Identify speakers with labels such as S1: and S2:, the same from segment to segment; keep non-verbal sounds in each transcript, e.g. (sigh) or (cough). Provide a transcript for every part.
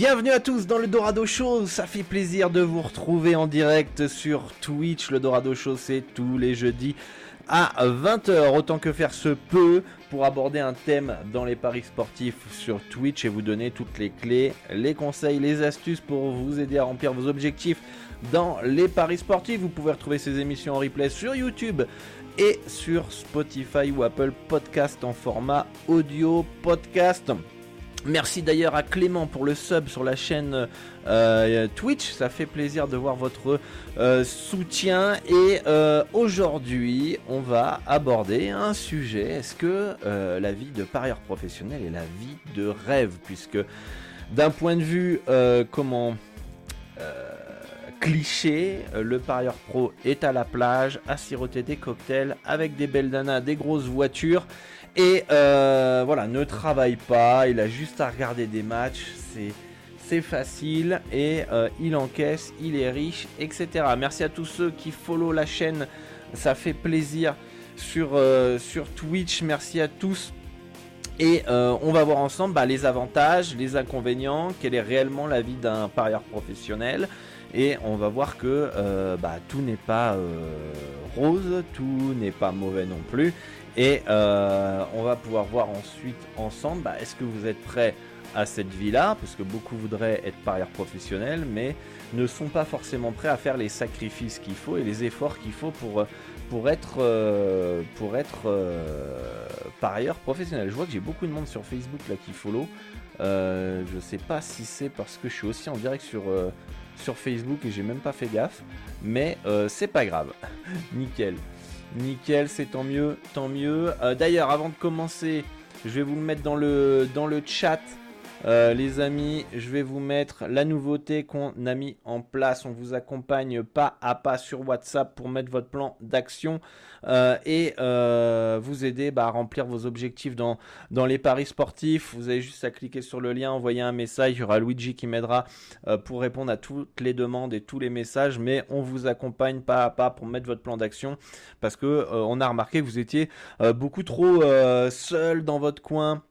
S1: bienvenue à tous dans le Dorado Show, ça fait plaisir de vous retrouver en direct sur Twitch. Le Dorado Show c'est tous les jeudis à 20h, autant que faire se peut pour aborder un thème dans les paris sportifs sur Twitch et vous donner toutes les clés, les conseils, les astuces pour vous aider à remplir vos objectifs dans les paris sportifs. Vous pouvez retrouver ces émissions en replay sur YouTube et sur Spotify ou Apple Podcast en format audio podcast. Merci d'ailleurs à Clément pour le sub sur la chaîne euh, Twitch, ça fait plaisir de voir votre euh, soutien. Et euh, aujourd'hui, on va aborder un sujet. Est-ce que la vie de parieur professionnel est la vie de rêve? Puisque d'un point de vue, comment cliché, le parieur pro est à la plage, à siroter des cocktails avec des belles nanas, des grosses voitures. Et euh, voilà, ne travaille pas, il a juste à regarder des matchs, c'est facile et euh, il encaisse, il est riche, etc. Merci à tous ceux qui follow la chaîne, ça fait plaisir sur, euh, sur Twitch. Merci à tous. Et on va voir ensemble bah, les avantages, les inconvénients, quelle est réellement la vie d'un parieur professionnel? Et on va voir que bah, tout n'est pas rose, tout n'est pas mauvais non plus. Et euh, on va pouvoir voir ensuite ensemble, bah, est-ce que vous êtes prêts à cette vie-là? Parce que beaucoup voudraient être parieurs professionnels, mais ne sont pas forcément prêts à faire les sacrifices qu'il faut et les efforts qu'il faut pour, pour être, euh, pour être euh. Je vois que j'ai beaucoup de monde sur Facebook là qui follow. Euh, je sais pas si c'est parce que je suis aussi en direct sur, sur Facebook et j'ai même pas fait gaffe, mais c'est pas grave. (laughs) Nickel. Nickel, c'est tant mieux, tant mieux. Euh, d'ailleurs, avant de commencer, je vais vous le mettre dans le, dans le chat. Euh, les amis, je vais vous mettre la nouveauté qu'on a mis en place. On vous accompagne pas à pas sur WhatsApp pour mettre votre plan d'action euh, et euh, vous aider bah, à remplir vos objectifs dans, dans les paris sportifs. Vous avez juste à cliquer sur le lien, envoyer un message. Il y aura Luigi qui m'aidera pour répondre à toutes les demandes et tous les messages. Mais on vous accompagne pas à pas pour mettre votre plan d'action parce que on a remarqué que vous étiez beaucoup trop seul dans votre coin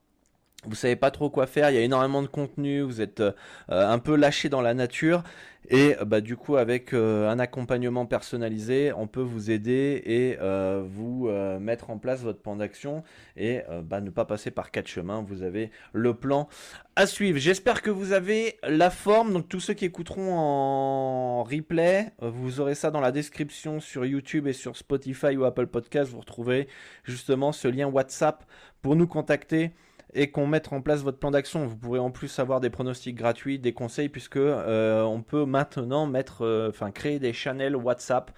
S1: vous savez pas trop quoi faire, il y a énormément de contenu, vous êtes euh, un peu lâché dans la nature. Et euh, bah, du coup avec euh, un accompagnement personnalisé, on peut vous aider et vous mettre en place votre plan d'action et bah, ne pas passer par quatre chemins, vous avez le plan à suivre. J'espère que vous avez la forme, donc tous ceux qui écouteront en replay, vous aurez ça dans la description sur YouTube et sur Spotify ou Apple Podcast, vous retrouverez justement ce lien WhatsApp pour nous contacter et qu'on mette en place votre plan d'action. Vous pourrez en plus avoir des pronostics gratuits, des conseils, puisque euh, on peut maintenant mettre, euh, enfin créer des channels WhatsApp.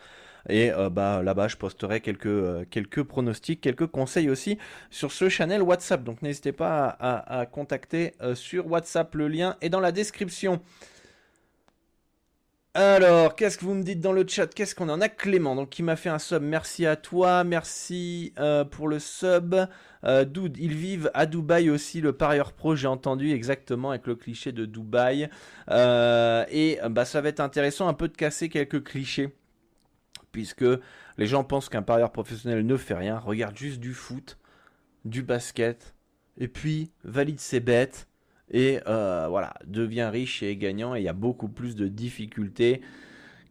S1: Et euh, bah, là-bas, je posterai quelques, pronostics, quelques conseils aussi sur ce channel WhatsApp. Donc n'hésitez pas à, à contacter sur WhatsApp. Le lien est dans la description. Alors, qu'est-ce que vous me dites dans le chat? Qu'est-ce qu'on en a? Clément, donc qui m'a fait un sub. Merci à toi, merci euh, pour le sub. Euh, Dude, ils vivent à Dubaï aussi, le parieur pro, j'ai entendu exactement avec le cliché de Dubaï. Euh, et bah, ça va être intéressant un peu de casser quelques clichés. Puisque les gens pensent qu'un parieur professionnel ne fait rien, regarde juste du foot, du basket, et puis valide ses bêtes, et voilà, devient riche et gagnant et il y a beaucoup plus de difficultés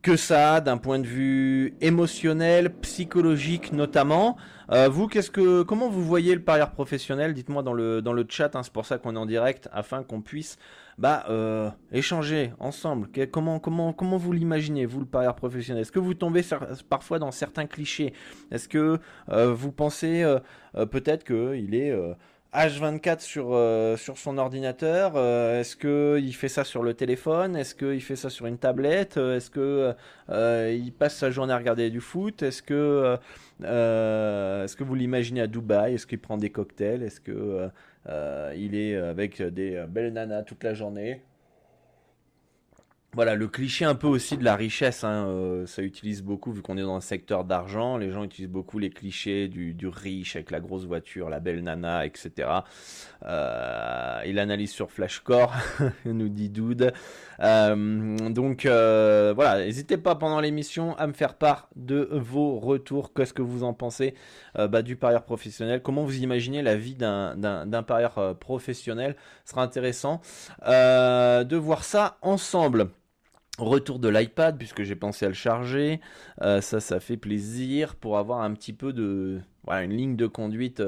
S1: que ça d'un point de vue émotionnel, psychologique notamment. Euh, vous, qu'est-ce que, comment vous voyez le parieur professionnel? Dites-moi dans le dans le chat. Hein, c'est pour ça qu'on est en direct afin qu'on puisse bah euh, échanger ensemble. comment comment comment vous l'imaginez vous le parieur professionnel? Est-ce que vous tombez parfois dans certains clichés? Est-ce que euh, vous pensez peut-être que il est H24 sur, euh, sur son ordinateur euh, Est-ce qu'il fait ça sur le téléphone? Est-ce qu'il fait ça sur une tablette? Est-ce que euh, il passe sa journée à regarder du foot? Est-ce que, est-ce que vous l'imaginez à Dubaï? Est-ce qu'il prend des cocktails? Est-ce que il est avec des belles nanas toute la journée? Voilà, le cliché un peu aussi de la richesse, hein, euh, ça utilise beaucoup, vu qu'on est dans un secteur d'argent, les gens utilisent beaucoup les clichés du, riche avec la grosse voiture, la belle nana, etc. Euh, il analyse sur Flashcore, (laughs) nous dit Dude. Euh, donc euh, voilà, n'hésitez pas pendant l'émission à me faire part de vos retours, qu'est-ce que vous en pensez bah, du parieur professionnel, comment vous imaginez la vie d'un parieur professionnel, ce sera intéressant de voir ça ensemble. Retour de l'iPad puisque j'ai pensé à le charger, euh, ça ça fait plaisir pour avoir un petit peu de voilà une ligne de conduite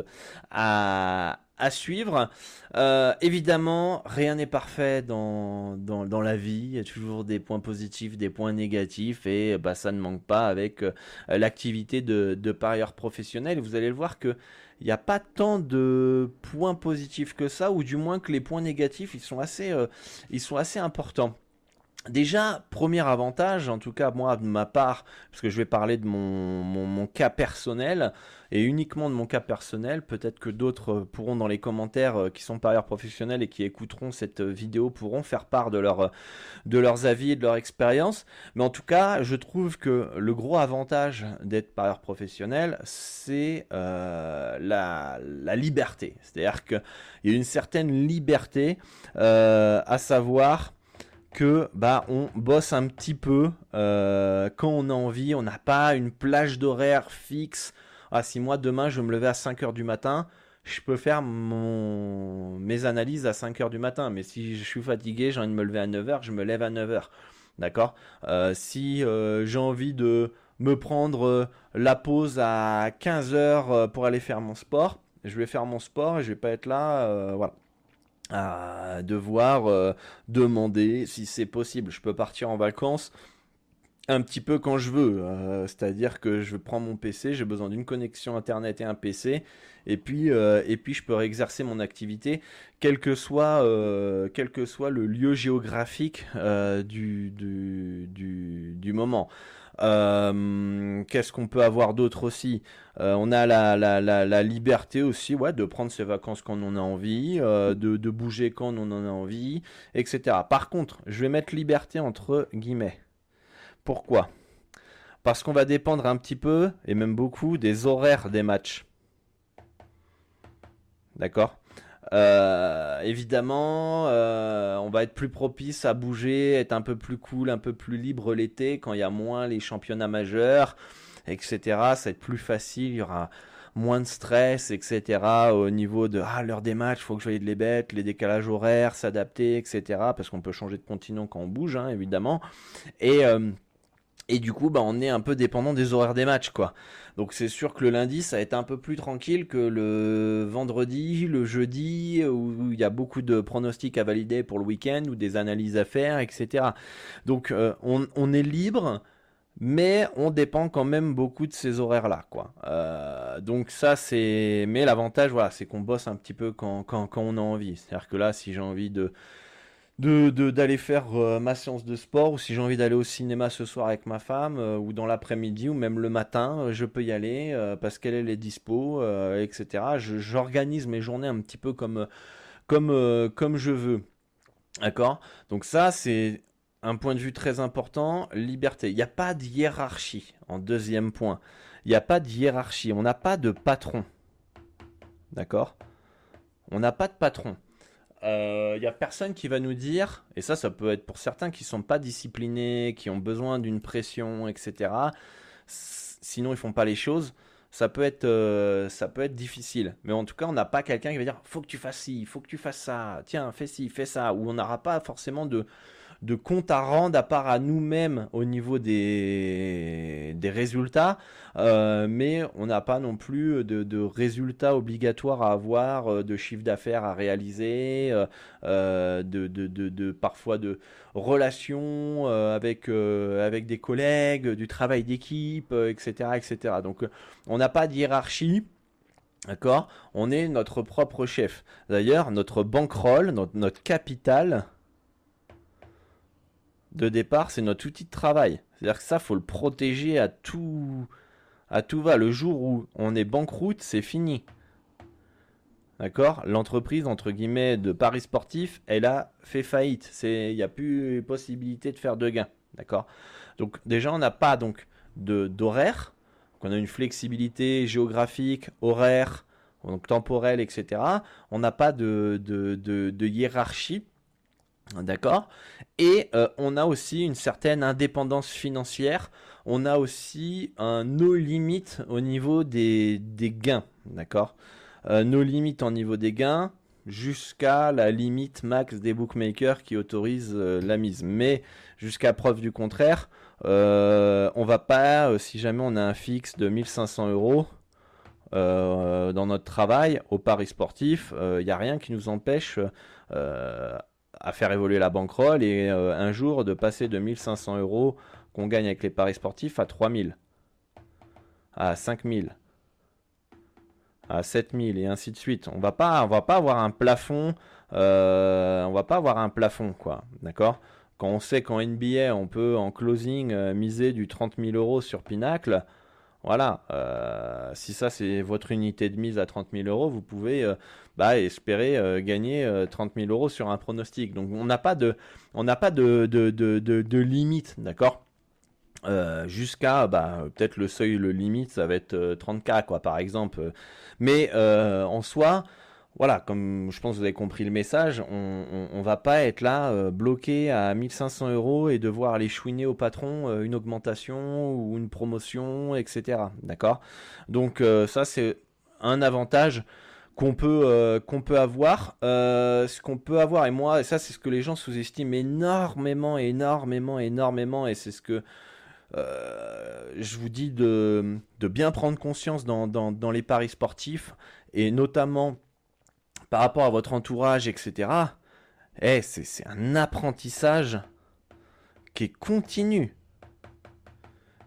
S1: à, à suivre. Euh, évidemment, rien n'est parfait dans, la vie. Il y a toujours des points positifs, des points négatifs, et bah, ça ne manque pas avec euh, l'activité de, de parieur professionnel. Vous allez le voir que il n'y a pas tant de points positifs que ça, ou du moins que les points négatifs, ils sont assez importants. Déjà, premier avantage, en tout cas moi de ma part, parce que je vais parler de mon, cas personnel, et uniquement de mon cas personnel, peut-être que d'autres pourront dans les commentaires euh, qui sont par ailleurs professionnels et qui écouteront cette vidéo pourront faire part de, leur, de leurs avis et de leur expérience. Mais en tout cas, je trouve que le gros avantage d'être par ailleurs professionnel, c'est euh, la, liberté. C'est-à-dire qu'il y a une certaine liberté, euh, à savoir que bah on bosse un petit peu euh, quand on a envie, on n'a pas une plage d'horaire fixe. Ah si moi demain je me lever à 5h du matin, je peux faire mon mes analyses à 5h du matin, mais si je suis fatigué, j'ai envie de me lever à 9h, je me lève à 9h. D'accord? Euh, Si euh, j'ai envie de me prendre la pause à 15h pour aller faire mon sport, je vais faire mon sport et je vais pas être là voilà à devoir euh, demander si c'est possible. Je peux partir en vacances un petit peu quand je veux. Euh, c'est-à-dire que je prends mon PC, j'ai besoin d'une connexion internet et un PC, et puis euh, et puis je peux exercer mon activité, quel que soit le lieu géographique du moment. Euh, qu'est-ce qu'on peut avoir d'autre aussi? Euh, On a la, liberté aussi ouais, de prendre ses vacances quand on a envie, euh, de, bouger quand on en a envie, etc. Par contre, je vais mettre liberté entre guillemets. Pourquoi? Parce qu'on va dépendre un petit peu, et même beaucoup, des horaires des matchs. D'accord? Euh, évidemment, euh, on va être plus propice à bouger, être un peu plus cool, un peu plus libre l'été quand il y a moins les championnats majeurs, etc. Ça va être plus facile, il y aura moins de stress, etc. Au niveau de ah l'heure des matchs, faut que je voie les bêtes, les décalages horaires, s'adapter, etc. Parce qu'on peut changer de continent quand on bouge, hein, évidemment. Et euh, et du coup, bah, on est un peu dépendant des horaires des matchs, quoi. Donc c'est sûr que le lundi, ça va être un peu plus tranquille que le vendredi, le jeudi, où il y a beaucoup de pronostics à valider pour le week-end ou des analyses à faire, etc. Donc euh, on, est libre, mais on dépend quand même beaucoup de ces horaires-là, quoi. Euh, donc ça, c'est... Mais l'avantage, voilà, c'est qu'on bosse un petit peu quand, quand, quand on a envie. C'est-à-dire que là, si j'ai envie de de d'aller faire euh, ma séance de sport ou si j'ai envie d'aller au cinéma ce soir avec ma femme euh, ou dans l'après-midi ou même le matin euh, je peux y aller parce qu'elle est dispo etc j'organise mes journées un petit peu comme comme comme je veux. D'accord? Donc ça c'est un point de vue très important liberté. Il n'y a pas de hiérarchie en deuxième point. Il n'y a pas de hiérarchie. On n'a pas de patron. D'accord? On n'a pas de patron il euh, n'y a personne qui va nous dire, et ça, ça peut être pour certains qui sont pas disciplinés, qui ont besoin d'une pression, etc. Sinon, ils font pas les choses. ça peut être, euh, ça peut être difficile. Mais en tout cas, on n'a pas quelqu'un qui va dire faut que tu fasses ci, faut que tu fasses ça, tiens, fais ci, fais ça. Ou on n'aura pas forcément de, de compte à rendre à part à nous-mêmes au niveau des, des résultats, euh, mais on n'a pas non plus de, résultats obligatoires à avoir, euh, de chiffre d'affaires à réaliser, euh, de, de, parfois de relations avec, avec des collègues, du travail d'équipe, etc., etc. Donc on n'a pas de hiérarchie. D'accord? On est notre propre chef. D'ailleurs, notre bankroll, notre, notre capital, de départ, c'est notre outil de travail. C'est-à-dire que ça, faut le protéger à tout, à tout va. Le jour où on est banqueroute, c'est fini. D'accord? L'entreprise, entre guillemets, de Paris Sportif, elle a fait faillite. Il n'y a plus possibilité de faire de gains. D'accord? Donc, déjà, on n'a pas donc d'horaire. On a une flexibilité géographique, horaire, donc temporelle, etc. On n'a pas de, de, de hiérarchie D'accord? Et euh, on a aussi une certaine indépendance financière. On a aussi un no limite au niveau des, gains. D'accord? Euh, No limite au niveau des gains jusqu'à la limite max des bookmakers qui autorisent euh, la mise. Mais jusqu'à preuve du contraire, on va pas, si jamais on a un fixe de 1500 euros, dans notre travail au paris sportif, il n'y a rien qui nous empêche à faire évoluer la bankroll et euh, un jour de passer de 1500 euros qu'on gagne avec les paris sportifs à 3000, à 5000, à 7000 et ainsi de suite. On va pas, on va pas avoir un plafond, euh, on va pas avoir un plafond quoi, d'accord? Quand on sait qu'en NBA on peut en closing euh, miser du 30 000 euros sur Pinacle, voilà, euh, si ça c'est votre unité de mise à 30 000 euros, vous pouvez euh, bah, espérer euh, gagner 30 000 euros sur un pronostic. Donc on n'a pas de, limite, d'accord? Jusqu'à bah, peut-être le seuil, le limite, ça va être 30K quoi, par exemple. Mais en soi, voilà, comme je pense que vous avez compris le message, on, on, va pas être là euh, bloqué à 1500 euros et devoir aller chouiner au patron euh, une augmentation ou une promotion, etc. D'accord? Donc euh, ça c'est un avantage qu'on peut qu'on peut avoir. ce qu'on peut avoir et moi, ça c'est ce que les gens sous-estiment énormément, énormément, énormément, et c'est ce que je vous dis de, bien prendre conscience dans les paris sportifs et notamment par rapport à votre entourage, etc. Eh, c'est un apprentissage qui est continu.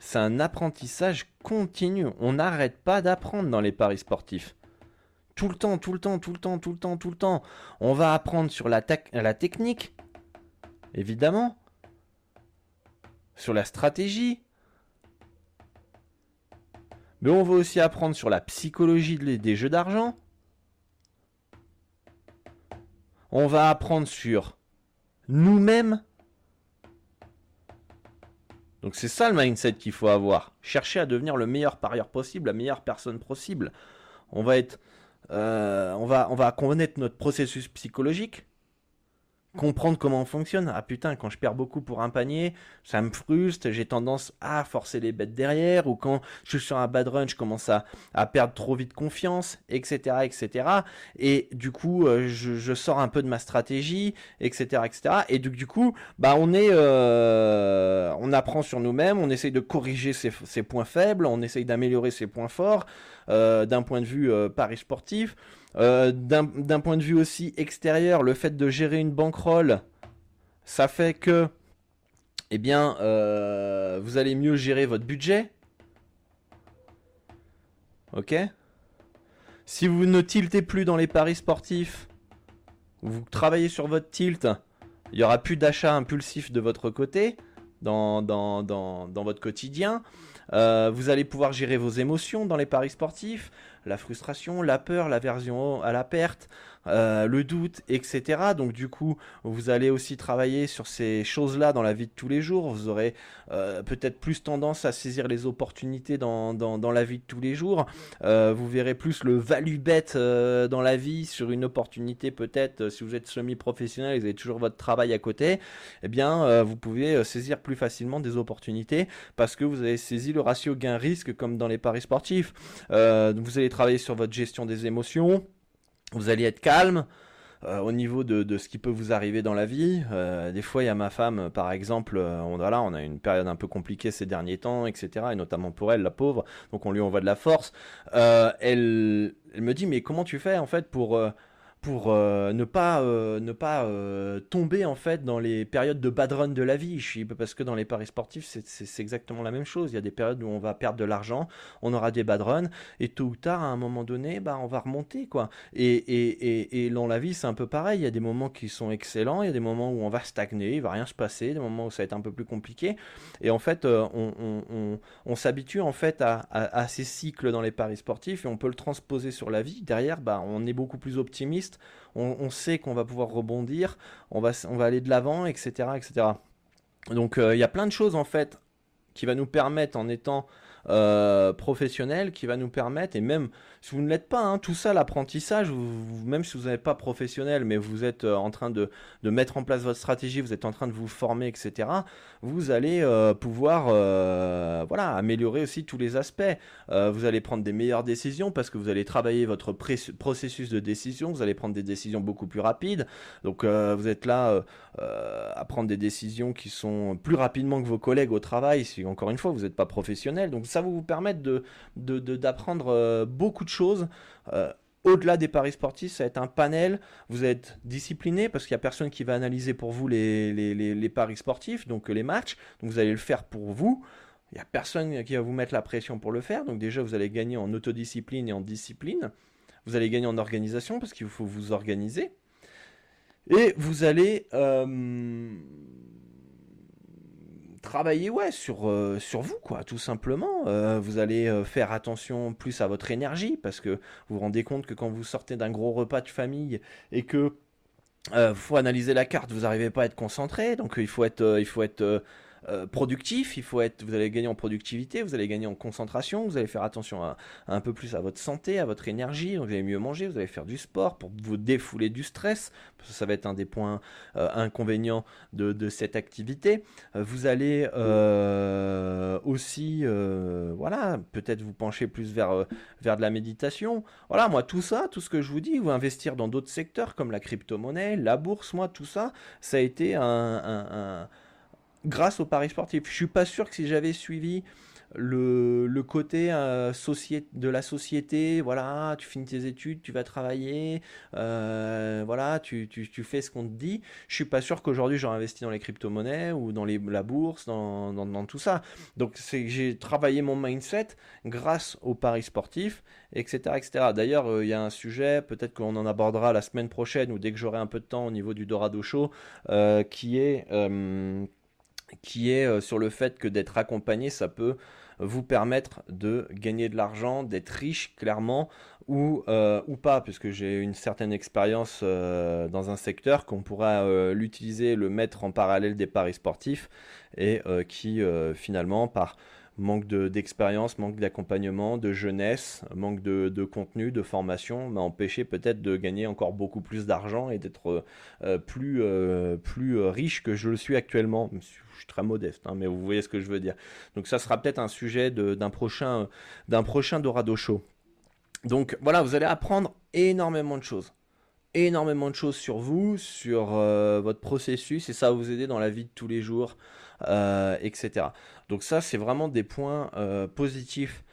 S1: C'est un apprentissage continu. On n'arrête pas d'apprendre dans les paris sportifs. Tout le temps, tout le temps, tout le temps, tout le temps, tout le temps. On va apprendre sur la, technique, évidemment. Sur la stratégie. Mais on va aussi apprendre sur la psychologie des jeux d'argent. On va apprendre sur nous-mêmes. Donc c'est ça le mindset qu'il faut avoir. Chercher à devenir le meilleur parieur possible, la meilleure personne possible. On va être, euh, on va, on va connaître notre processus psychologique comprendre comment on fonctionne. Ah putain, quand je perds beaucoup pour un panier, ça me frustre, j'ai tendance à forcer les bêtes derrière, ou quand je suis sur un bad run, je commence à, perdre trop vite confiance, etc., etc. Et du coup, euh, je, sors un peu de ma stratégie, etc., etc. Et du, coup, bah on est, euh, on apprend sur nous-mêmes, on essaye de corriger ses, points faibles, on essaye d'améliorer ses points forts, euh, d'un point de vue pari sportif. Euh, d'un point de vue aussi extérieur, le fait de gérer une bankroll, ça fait que, eh bien, euh, vous allez mieux gérer votre budget. Ok? Si vous ne tiltez plus dans les paris sportifs, vous travaillez sur votre tilt, il n'y aura plus d'achat impulsif de votre côté dans, votre quotidien. Euh, vous allez pouvoir gérer vos émotions dans les paris sportifs. La frustration, la peur, l'aversion à la perte, euh, le doute, etc. Donc du coup, vous allez aussi travailler sur ces choses-là dans la vie de tous les jours. Vous aurez euh, peut-être plus tendance à saisir les opportunités dans, la vie de tous les jours. Euh, vous verrez plus le value bet dans la vie sur une opportunité peut-être si vous êtes semi-professionnel, vous avez toujours votre travail à côté. Eh bien, vous pouvez saisir plus facilement des opportunités parce que vous avez saisi le ratio gain-risque comme dans les paris sportifs. vous allez travailler sur votre gestion des émotions vous allez être calme euh, au niveau de, ce qui peut vous arriver dans la vie. Euh, des fois, il y a ma femme, par exemple, euh, on, voilà, on a une période un peu compliquée ces derniers temps, etc. Et notamment pour elle, la pauvre. Donc on lui envoie de la force. elle, elle me dit, mais comment tu fais en fait pour pour euh, ne pas, euh, ne pas euh, tomber en fait dans les périodes de bad run de la vie. Parce que dans les paris sportifs, c'est exactement la même chose. Il y a des périodes où on va perdre de l'argent, on aura des bad runs, et tôt ou tard, à un moment donné, bah, on va remonter. quoi. Et, et, et, et dans la vie, c'est un peu pareil. Il y a des moments qui sont excellents, il y a des moments où on va stagner, il va rien se passer, des moments où ça va être un peu plus compliqué. Et en fait, on, on s'habitue en fait à, à, à, ces cycles dans les paris sportifs et on peut le transposer sur la vie. Derrière, bah, on est beaucoup plus optimiste on, sait qu'on va pouvoir rebondir, on va, on va aller de l'avant, etc., etc. Donc euh, il y a plein de choses en fait qui va nous permettre en étant euh, professionnel qui va nous permettre, et même si vous ne l'êtes pas, hein, tout ça, l'apprentissage, même si vous n'êtes pas professionnel, mais vous êtes euh, en train de, de, mettre en place votre stratégie, vous êtes en train de vous former, etc., vous allez euh, pouvoir voilà, améliorer aussi tous les aspects. vous allez prendre des meilleures décisions parce que vous allez travailler votre processus de décision, vous allez prendre des décisions beaucoup plus rapides. Donc vous êtes là à prendre des décisions qui sont plus rapidement que vos collègues au travail, si encore une fois vous n'êtes pas professionnel. Donc ça va vous permettre de, d'apprendre euh, beaucoup de choses. Euh, au-delà des paris sportifs, ça va être un panel. Vous êtes discipliné parce qu'il n'y a personne qui va analyser pour vous les, les, paris sportifs, donc les matchs. Donc vous allez le faire pour vous. Il n'y a personne qui va vous mettre la pression pour le faire. Donc déjà, vous allez gagner en autodiscipline et en discipline. Vous allez gagner en organisation parce qu'il faut vous organiser. Et vous allez euh, travailler ouais sur euh, sur vous quoi tout simplement. Euh, vous allez euh, faire attention plus à votre énergie parce que vous vous rendez compte que quand vous sortez d'un gros repas de famille et que faut analyser la carte vous n'arrivez pas à être concentré. Donc il faut être il faut être euh, productif, il faut être, vous allez gagner en productivité, vous allez gagner en concentration, vous allez faire attention à, un peu plus à votre santé, à votre énergie, vous allez mieux manger, vous allez faire du sport pour vous défouler du stress, ça va être un des points euh, inconvénients de, cette activité. Euh, vous allez aussi, voilà, peut-être vous pencher plus vers, vers de la méditation. Voilà, moi tout ça, tout ce que je vous dis, vous investir dans d'autres secteurs comme la crypto-monnaie, la bourse, moi tout ça, ça a été un grâce au paris sportif. Je suis pas sûr que si j'avais suivi le, côté euh, de la société, voilà, tu finis tes études, tu vas travailler, euh, voilà, tu, tu, tu, fais ce qu'on te dit. Je suis pas sûr qu'aujourd'hui j'aurais investi dans les crypto-monnaies ou dans les, la bourse, dans, dans, tout ça. Donc c'est j'ai travaillé mon mindset grâce au paris sportif, etc. etc. D'ailleurs, euh, il y a un sujet, peut-être qu'on en abordera la semaine prochaine ou dès que j'aurai un peu de temps au niveau du Dorado Show, qui est qui est euh, sur le fait que d'être accompagné, ça peut vous permettre de gagner de l'argent, d'être riche clairement, ou, euh, pas, puisque j'ai une certaine expérience euh, dans un secteur qu'on pourra l'utiliser, le mettre en parallèle des paris sportifs, et qui finalement, par manque d'expérience, manque d'accompagnement, de jeunesse, manque de, contenu, de formation, m'a empêché peut-être de gagner encore beaucoup plus d'argent et d'être euh, plus, euh, plus riche que je le suis actuellement. Je suis très modeste, hein, mais vous voyez ce que je veux dire. Donc ça sera peut-être un sujet d'un prochain, prochain Dorado Show. Donc voilà, vous allez apprendre énormément de choses énormément de choses sur vous, sur euh, votre processus, et ça va vous aider dans la vie de tous les jours, etc. Donc ça, c'est vraiment des points euh, positifs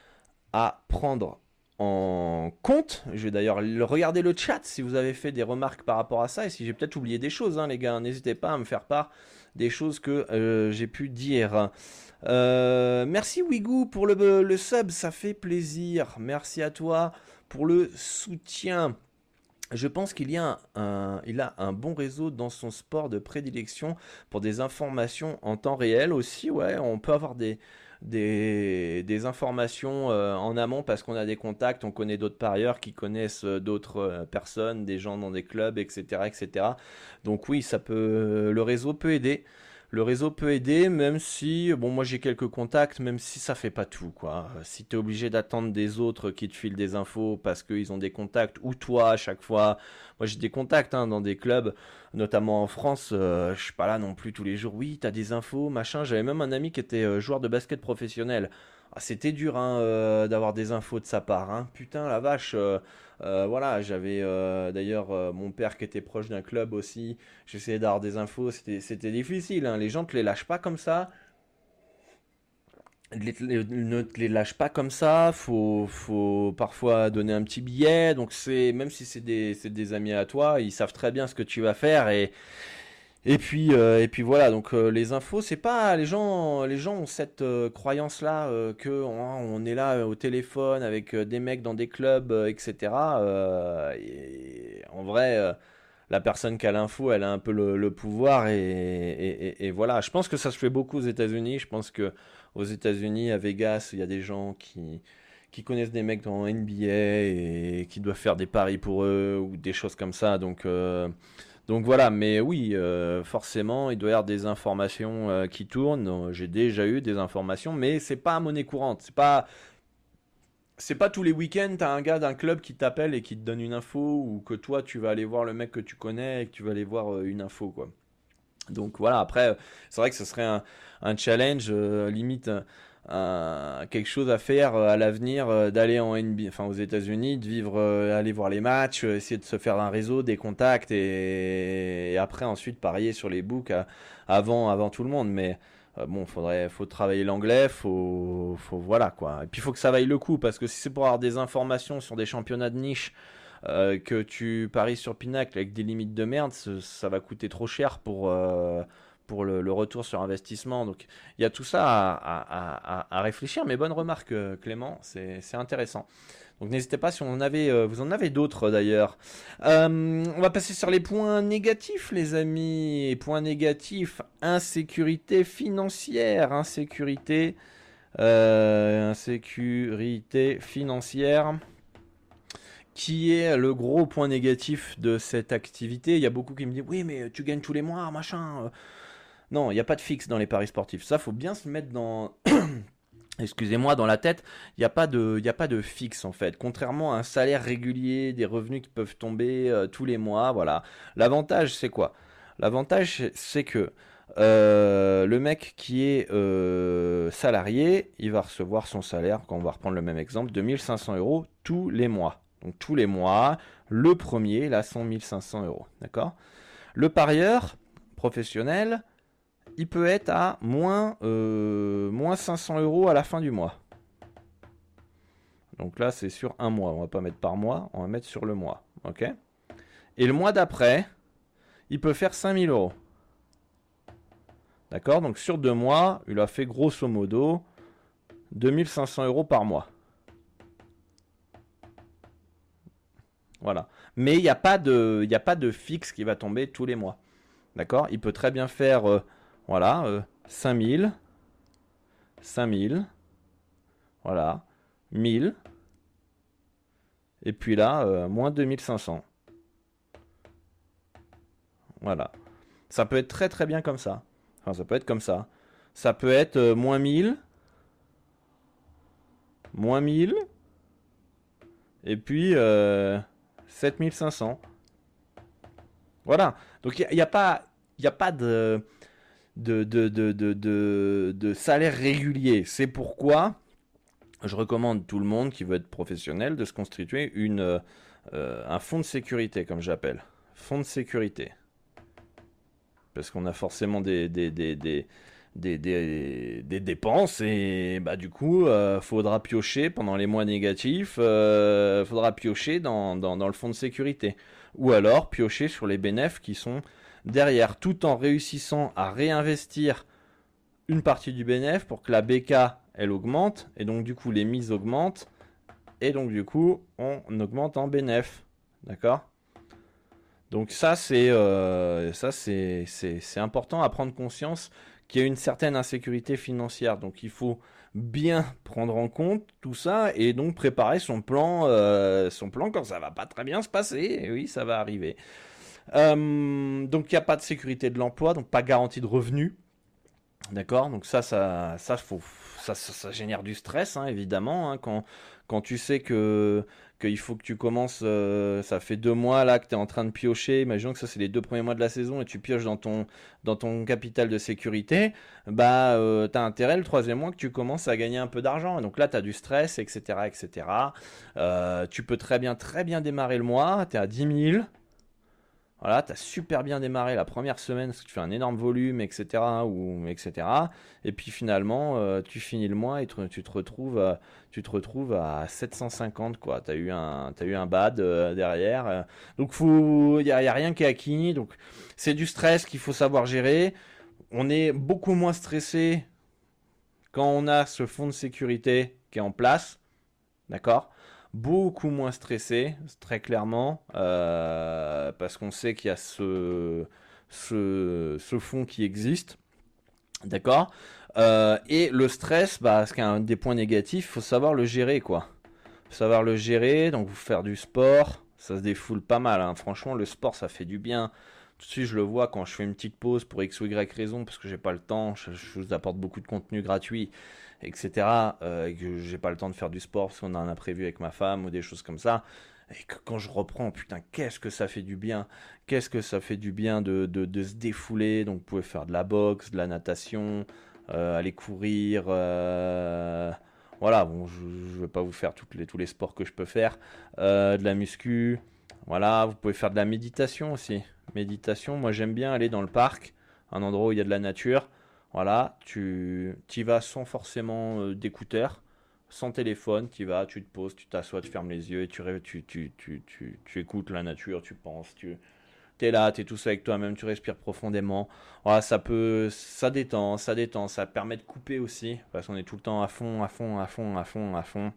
S1: à prendre en compte. Je vais d'ailleurs regarder le chat si vous avez fait des remarques par rapport à ça et si j'ai peut-être oublié des choses, hein, les gars. N'hésitez pas à me faire part des choses que euh, j'ai pu dire. Euh, merci Wigou pour le, sub, ça fait plaisir. Merci à toi pour le soutien. Je pense qu'il y a un, bon réseau dans son sport de prédilection pour des informations en temps réel aussi. Ouais, on peut avoir des, des, informations euh, en amont parce qu'on a des contacts, on connaît d'autres parieurs qui connaissent euh, d'autres euh, personnes, des gens dans des clubs, etc., etc. Donc oui, ça peut, le réseau peut aider le réseau peut aider, même si, bon, moi j'ai quelques contacts, même si ça fait pas tout, quoi. Si tu es obligé d'attendre des autres qui te filent des infos parce qu'ils ont des contacts, ou toi à chaque fois. Moi j'ai des contacts hein, dans des clubs, notamment en France, euh, je suis pas là non plus tous les jours. Oui, tu as des infos, machin. J'avais même un ami qui était euh, joueur de basket professionnel. Ah, c'était dur hein, euh, d'avoir des infos de sa part. Hein. Putain, la vache. Euh, voilà, j'avais euh, d'ailleurs euh, mon père qui était proche d'un club aussi. J'essayais d'avoir des infos, c'était difficile. Hein. Les gens ne te les lâchent pas comme ça. ne te les lâchent pas comme ça. Faut, faut parfois donner un petit billet. Donc c'est même si c'est des, des amis à toi, ils savent très bien ce que tu vas faire et et puis, euh, et puis voilà, donc euh, les infos, c'est pas les gens, les gens ont cette euh, croyance là que on, est là au téléphone avec des mecs dans des clubs, etc. Et en vrai, la personne qui a l'info, elle a un peu le, pouvoir et, et, voilà. Je pense que ça se fait beaucoup aux États-Unis. Je pense que aux États-Unis, à Vegas, il y a des gens qui qui connaissent des mecs dans NBA et qui doivent faire des paris pour eux ou des choses comme ça. Donc donc voilà, mais oui, euh, forcément, il doit y avoir des informations euh, qui tournent. J'ai déjà eu des informations, mais c'est pas monnaie courante. C'est pas, c'est pas tous les week-ends, t'as un gars d'un club qui t'appelle et qui te donne une info, ou que toi tu vas aller voir le mec que tu connais et que tu vas aller voir euh, une info, quoi. Donc voilà, après, c'est vrai que ce serait un, un challenge, limite quelque chose à faire euh, à l'avenir euh, d'aller en NBA, enfin aux États-Unis, de vivre, euh, aller voir les matchs, essayer de se faire un réseau, des contacts et, après ensuite parier sur les books avant, avant tout le monde. Mais bon, faudrait, faut travailler l'anglais, faut, faut voilà quoi. Et puis il faut que ça vaille le coup parce que si c'est pour avoir des informations sur des championnats de niche. que tu paries sur Pinacle avec des limites de merde, ça, va coûter trop cher pour, pour le, retour sur investissement. Donc il y a tout ça à, réfléchir, mais bonne remarque euh, Clément, c'est intéressant. Donc n'hésitez pas si avait, euh, vous en avez d'autres d'ailleurs. Euh, on va passer sur les points négatifs les amis. Points négatifs, insécurité financière, insécurité, insécurité financière qui est le gros point négatif de cette activité. Il y a beaucoup qui me disent oui mais tu gagnes tous les mois, machin. Non, il n'y a pas de fixe dans les paris sportifs. Ça, faut bien se mettre dans. (clears throat) Excusez-moi, dans la tête, il n'y a, pas de, a pas de fixe en fait. Contrairement à un salaire régulier, des revenus qui peuvent tomber euh, tous les mois, voilà. L'avantage, c'est quoi? L'avantage, c'est que euh, le mec qui est euh, salarié, il va recevoir son salaire, quand on va reprendre le même exemple, de 1500 euros tous les mois. Donc tous les mois, le premier, là, sont 1500 euros. D'accord? Le parieur professionnel, il peut être à moins, euh, moins 500 euros à la fin du mois. Donc là, c'est sur un mois. On va pas mettre par mois, on va mettre sur le mois. Et le mois d'après, il peut faire 5000 euros. D'accord? Donc sur deux mois, il a fait grosso modo 2500 euros par mois. Voilà. Mais il n'y a, pas de, a pas de fixe qui va tomber tous les mois. D'accord? Il peut très bien faire euh, voilà, 5000. 5000. Voilà. 1000. Et puis là, euh, moins 2500. Voilà. Ça peut être très très bien comme ça. Enfin, ça peut être comme ça. Ça peut être euh, moins 1000. Moins 1000. Et puis 7500. Euh, voilà. Donc il n'y a pas de de, de, de, de, salaire régulier. C'est pourquoi je recommande tout le monde qui veut être professionnel de se constituer une, euh, un fonds de sécurité, comme j'appelle. Fonds de sécurité. Parce qu'on a forcément des, des, des, des des, dépenses et bah du coup euh, faudra piocher pendant les mois négatifs euh, faudra piocher dans, dans, dans, le fonds de sécurité ou alors piocher sur les bénéfices qui sont derrière, tout en réussissant à réinvestir une partie du bénéfice pour que la BK elle augmente et donc du coup les mises augmentent et donc du coup on augmente en bénéfice. D'accord? Donc ça, c'est euh, c'est important à prendre conscience qu'il y a une certaine insécurité financière. Donc il faut bien prendre en compte tout ça et donc préparer son plan, euh, son plan quand ça va pas très bien se passer. Oui, ça va arriver. Euh, donc il n'y a pas de sécurité de l'emploi, donc pas garantie de revenus. D'accord? Donc ça, ça, ça, faut, ça, ça, génère du stress, hein, évidemment, hein, quand, quand tu sais que qu'il faut que tu commences, euh, ça fait deux mois là que tu es en train de piocher, imaginons que ça c'est les deux premiers mois de la saison et tu pioches dans ton, dans ton capital de sécurité, bah euh, tu as intérêt le troisième mois que tu commences à gagner un peu d'argent. Donc là tu as du stress, etc. etc. Euh, tu peux très bien, très bien démarrer le mois, tu es à 10 000, voilà, tu as super bien démarré la première semaine parce que tu fais un énorme volume, etc. Etc. Et puis finalement, euh, tu finis le mois et tu te retrouves, euh, tu te retrouves à 750. Tu as, eu un, eu un bad euh, derrière. donc il n'y a, y a, rien qui est acquis. C'est du stress qu'il faut savoir gérer. On est beaucoup moins stressé quand on a ce fonds de sécurité qui est en place. D'accord? Beaucoup moins stressé, très clairement, euh, parce qu'on sait qu'il y a ce, ce, fond qui existe. D'accord euh, Et le stress, bah, ce qui est un des points négatifs, faut savoir le gérer, quoi. Faut savoir le gérer, donc vous faire du sport, ça se défoule pas mal. Hein. Franchement, le sport, ça fait du bien. Tout de suite, je le vois quand je fais une petite pause pour X ou Y raison, parce que j'ai pas le temps, je vous apporte beaucoup de contenu gratuit etc. Euh, et que j'ai pas le temps de faire du sport parce qu'on a prévu avec ma femme ou des choses comme ça. Et que quand je reprends, putain, qu'est-ce que ça fait du bien Qu'est-ce que ça fait du bien de, de, se défouler Donc, vous pouvez faire de la boxe, de la natation, euh, aller courir. Euh, voilà, bon, je ne vais pas vous faire les, tous les sports que je peux faire. de la muscu. Voilà, vous pouvez faire de la méditation aussi. Méditation, moi j'aime bien aller dans le parc, un endroit où il y a de la nature. Voilà, tu y vas sans forcément euh, d'écouteurs, sans téléphone, tu vas, tu te poses, tu t'assois, tu fermes les yeux et tu, écoutes la nature, tu penses, tu es là, tu es tout seul avec toi-même, tu respires profondément. Voilà, ça peut, ça détend, ça détend, ça permet de couper aussi, parce qu'on est tout le temps à fond, à fond, à fond, à fond, à fond.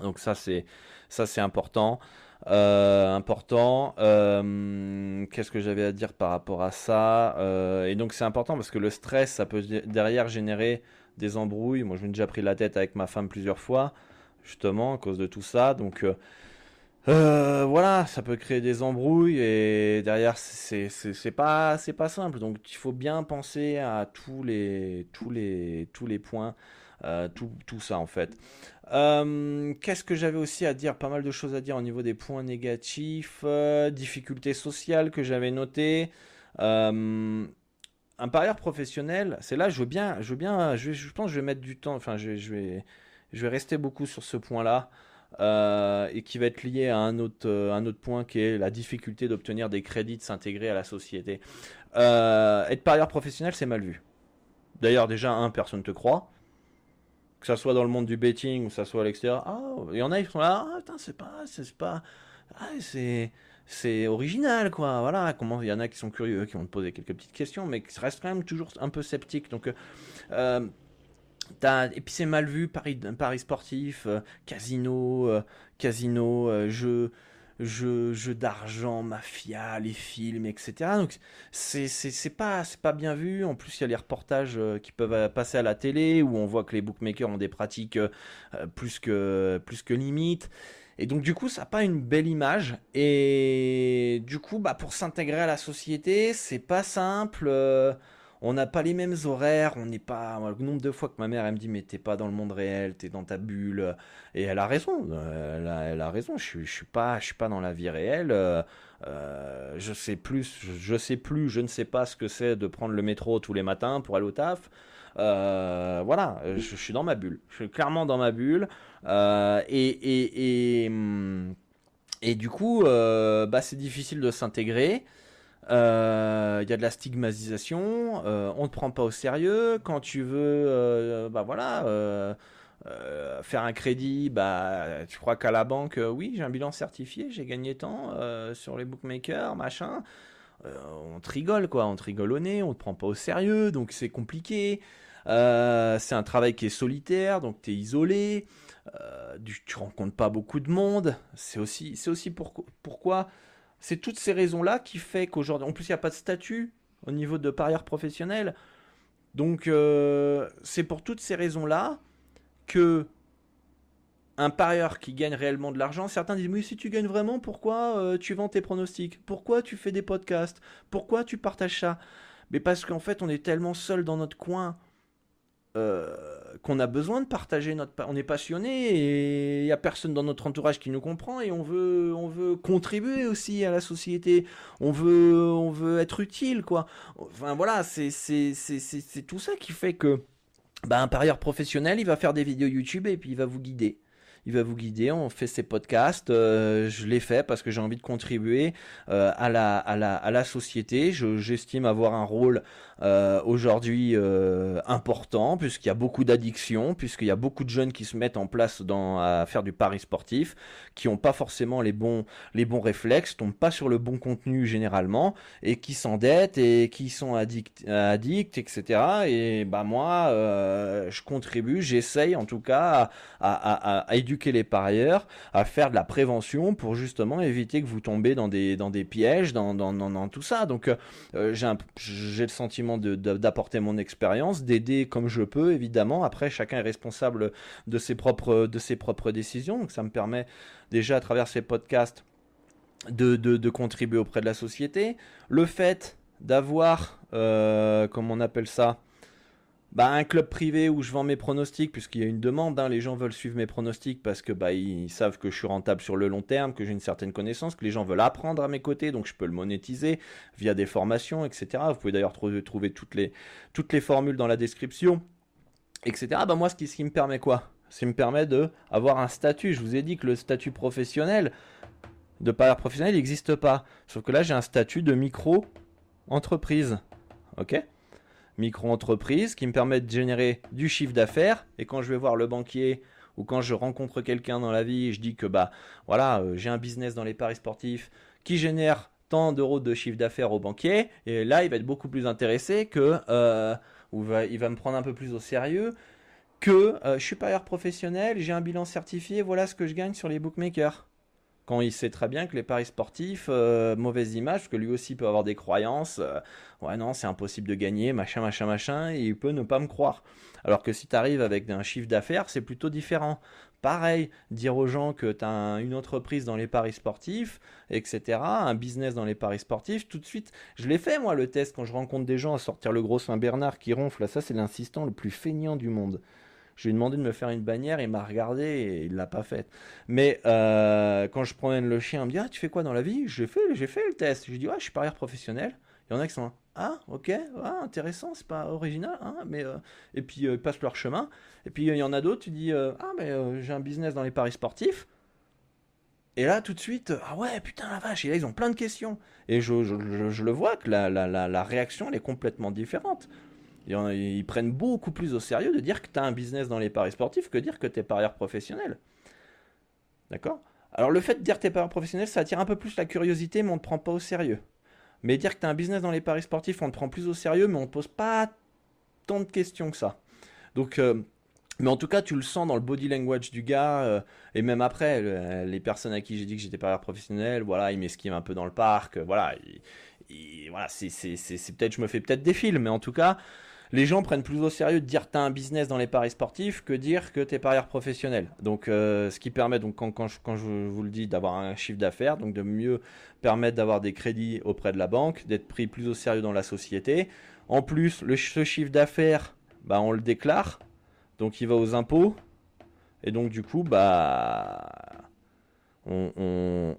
S1: Donc ça c'est ça c'est important. Euh, important. Euh, qu'est-ce que j'avais à dire par rapport à ça euh, Et donc c'est important parce que le stress, ça peut derrière générer des embrouilles. Moi, je m'ai déjà pris la tête avec ma femme plusieurs fois, justement à cause de tout ça. Donc voilà, ça peut créer des embrouilles et derrière c'est pas simple. Donc il faut bien penser à tous les tous les tous les points. Tout, tout, ça en fait. Euh, qu'est-ce que j'avais aussi à dire? Pas mal de choses à dire au niveau des points négatifs, euh, difficultés sociales que j'avais notées. Euh, un parieur professionnel, c'est là, je veux bien, je veux bien, je, pense que je vais mettre du temps, enfin, je, vais, je vais rester beaucoup sur ce point-là. et qui va être lié à un autre, un autre point qui est la difficulté d'obtenir des crédits, de s'intégrer à la société. être parieur professionnel, c'est mal vu. D'ailleurs, déjà, un, personne te croit que ça soit dans le monde du betting ou ça soit à l'extérieur, ah, il y en a, ils sont là, ah, putain, c'est pas, c'est pas, ah, c'est, c'est original, quoi. Voilà, comment il y en a qui sont curieux, qui vont te poser quelques petites questions, mais qui restent quand même toujours un peu sceptiques. Donc, euh, euh et puis c'est mal vu, Paris, Paris sportif, euh, casino, casino, jeu jeux, d'argent, mafia, les films, etc. Donc c'est, pas, pas bien vu. En plus, il y a les reportages euh, qui peuvent euh, passer à la télé où on voit que les bookmakers ont des pratiques euh, plus, que, plus que limites. Et donc du coup, ça n'a pas une belle image. Et du coup, bah, pour s'intégrer à la société, c'est pas simple on n'a pas les mêmes horaires, on n'est pas. Le nombre de fois que ma mère elle me dit mais t'es pas dans le monde réel, t'es dans ta bulle, et elle a raison, elle a, raison. Je, je suis pas, je suis pas dans la vie réelle. Euh, je sais plus, je, sais plus, je ne sais pas ce que c'est de prendre le métro tous les matins pour aller au taf. Euh, voilà, je, suis dans ma bulle. Je suis clairement dans ma bulle. Euh, et, et, et, hum, du coup, bah, c'est difficile de s'intégrer. Il euh, y a de la stigmatisation, euh, on ne te prend pas au sérieux. Quand tu veux, euh, bah voilà, faire un crédit, bah tu crois qu'à la banque, oui, j'ai un bilan certifié, j'ai gagné tant sur les bookmakers, machin. on te rigole quoi, on te rigole au nez, on te prend pas au sérieux, donc c'est compliqué. c'est un travail qui est solitaire, donc tu es isolé. tu rencontres pas beaucoup de monde. C'est aussi, c'est aussi pourquoi c'est toutes ces raisons-là qui fait qu'aujourd'hui, en plus, il n'y a pas de statut au niveau de parieur professionnel. Donc, euh, c'est pour toutes ces raisons-là que un parieur qui gagne réellement de l'argent, certains disent mais si tu gagnes vraiment, pourquoi euh, tu vends tes pronostics? Pourquoi tu fais des podcasts? Pourquoi tu partages ça? Mais parce qu'en fait, on est tellement seul dans notre coin. Euh, qu'on a besoin de partager notre on est passionné et il n'y a personne dans notre entourage qui nous comprend et on veut on veut contribuer aussi à la société. On veut on veut être utile quoi. Enfin voilà c'est c'est c'est tout ça qui fait que bah, un parieur professionnel il va faire des vidéos YouTube et puis il va vous guider il va vous guider. On fait ses podcasts. Euh, je l'ai fait parce que j'ai envie de contribuer euh, à, la, à, la, à la société. J'estime avoir un rôle euh, aujourd'hui important puisqu'il y a beaucoup d'addictions, puisqu'il y a beaucoup de jeunes qui se mettent en place dans, à faire du pari sportif, qui n'ont pas forcément les bons, les bons réflexes, tombent pas sur le bon contenu généralement et qui s'endettent et qui sont addicts, addicts etc. Et bah moi, je contribue, j'essaye en tout cas à, à, à éduquer les parieurs, à faire de la prévention pour justement éviter que vous tombez dans des, dans des pièges, dans, tout ça. Donc euh, j'ai le sentiment d'apporter mon expérience, d'aider comme je peux, évidemment. Après, chacun est responsable de ses propres, de décisions. Donc ça me permet déjà à travers ces podcasts de, de, de contribuer auprès de la société. Le fait d'avoir, euh, comme on appelle ça, bah, un club privé où je vends mes pronostics, puisqu'il y a une demande, hein, les gens veulent suivre mes pronostics parce que bah, ils savent que je suis rentable sur le long terme, que j'ai une certaine connaissance, que les gens veulent apprendre à mes côtés, donc je peux le monétiser via des formations, etc. Vous pouvez d'ailleurs trouver, toutes, les, formules dans la description, etc. Bah, moi, ce qui, me permet quoi? Qui me permet d'avoir un statut. Je vous ai dit que le statut professionnel, de parieur professionnel, n'existe pas. Sauf que là, j'ai un statut de micro-entreprise. Ok? Micro-entreprise qui me permet de générer du chiffre d'affaires. Et quand je vais voir le banquier ou quand je rencontre quelqu'un dans la vie et je dis que bah voilà, euh, j'ai un business dans les paris sportifs qui génère tant d'euros de chiffre d'affaires au banquier, et là il va être beaucoup plus intéressé que euh, ou va, il va me prendre un peu plus au sérieux que euh, je suis parieur professionnel, j'ai un bilan certifié, voilà ce que je gagne sur les bookmakers quand il sait très bien que les paris sportifs, euh, mauvaise image, que lui aussi peut avoir des croyances, euh, ouais non, c'est impossible de gagner, machin, machin, machin, et il peut ne pas me croire. Alors que si tu arrives avec un chiffre d'affaires, c'est plutôt différent. Pareil, dire aux gens que tu as une entreprise dans les paris sportifs, etc., un business dans les paris sportifs, tout de suite, je l'ai fait moi le test quand je rencontre des gens à sortir le gros Saint-Bernard qui ronfle, ça c'est l'insistant le plus feignant du monde. Je lui ai demandé de me faire une bannière, il m'a regardé et il l'a pas faite. Mais euh, quand je promène le chien, il me dit Ah, tu fais quoi dans la vie? J'ai fait, fait le test. Je lui dis Ah, je suis parieur professionnel. Il y en a qui sont Ah, ok, ah, intéressant, c'est pas original, hein, mais. Euh, et puis euh, ils passent leur chemin. Et puis il y en a d'autres, tu dis Ah, mais j'ai un business dans les paris sportifs. Et là, tout de suite, ah ouais, putain la vache, et là, ils ont plein de questions. Et je, le vois que la, la réaction, elle est complètement différente. Ils prennent beaucoup plus au sérieux de dire que tu as un business dans les paris sportifs que de dire que tu es parieur professionnel. D'accord? Alors le fait de dire que tu es parieur professionnel, ça attire un peu plus la curiosité, mais on ne te prend pas au sérieux. Mais dire que tu as un business dans les paris sportifs, on te prend plus au sérieux, mais on ne pose pas tant de questions que ça. Donc, euh, mais en tout cas, tu le sens dans le body language du gars, euh, et même après, les personnes à qui j'ai dit que j'étais parieur professionnel, voilà, ils m'esquivent un peu dans le parc, voilà, voilà, c'est peut-être, je me fais peut-être des films, mais en tout cas, les gens prennent plus au sérieux de dire que tu as un business dans les paris sportifs que dire que tu es parieur professionnel. Donc, euh, ce qui permet, donc, quand, je, vous le dis, d'avoir un chiffre d'affaires, donc de mieux permettre d'avoir des crédits auprès de la banque, d'être pris plus au sérieux dans la société. En plus, ce chiffre d'affaires, bah, on le déclare, donc il va aux impôts. Et donc, du coup, bah on,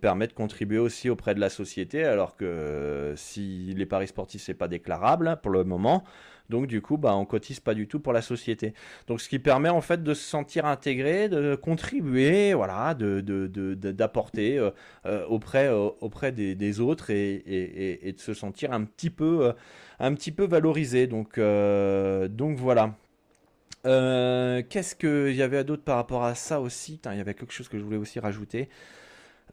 S1: permet de contribuer aussi auprès de la société, alors que si les paris sportifs c'est pas déclarable pour le moment, donc du coup bah on cotise pas du tout pour la société. Donc ce qui permet en fait de se sentir intégré, de contribuer, voilà, de d'apporter euh, euh, auprès euh, auprès des, autres et, de se sentir un petit peu un petit peu valorisé. Donc donc voilà. Euh, qu'est-ce qu'il y avait d'autre par rapport à ça aussi? Il y avait quelque chose que je voulais aussi rajouter.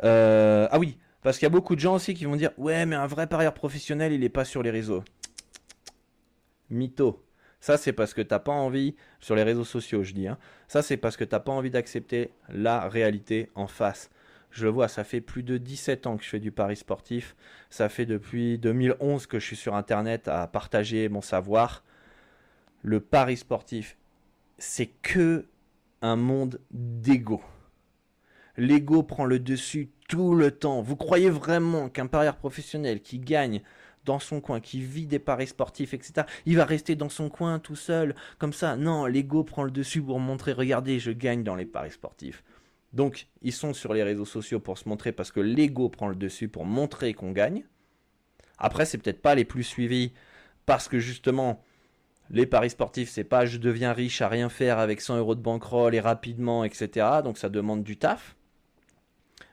S1: Euh, ah oui, parce qu'il y a beaucoup de gens aussi qui vont dire Ouais, mais un vrai parieur professionnel, il n'est pas sur les réseaux. Mytho. Ça, c'est parce que t'as pas envie, sur les réseaux sociaux, je dis, hein, ça, c'est parce que t'as pas envie d'accepter la réalité en face. Je le vois, ça fait plus de 17 ans que je fais du pari sportif. Ça fait depuis 2011 que je suis sur Internet à partager mon savoir. Le pari sportif, c'est que un monde d'ego. L'ego prend le dessus tout le temps. Vous croyez vraiment qu'un parieur professionnel qui gagne dans son coin, qui vit des paris sportifs, etc., il va rester dans son coin tout seul, comme ça? Non, l'ego prend le dessus pour montrer, regardez, je gagne dans les paris sportifs. Donc, ils sont sur les réseaux sociaux pour se montrer parce que l'ego prend le dessus pour montrer qu'on gagne. Après, c'est peut-être pas les plus suivis parce que justement, les paris sportifs, c'est pas je deviens riche à rien faire avec 100 euros de bankroll et rapidement, etc. Donc ça demande du taf.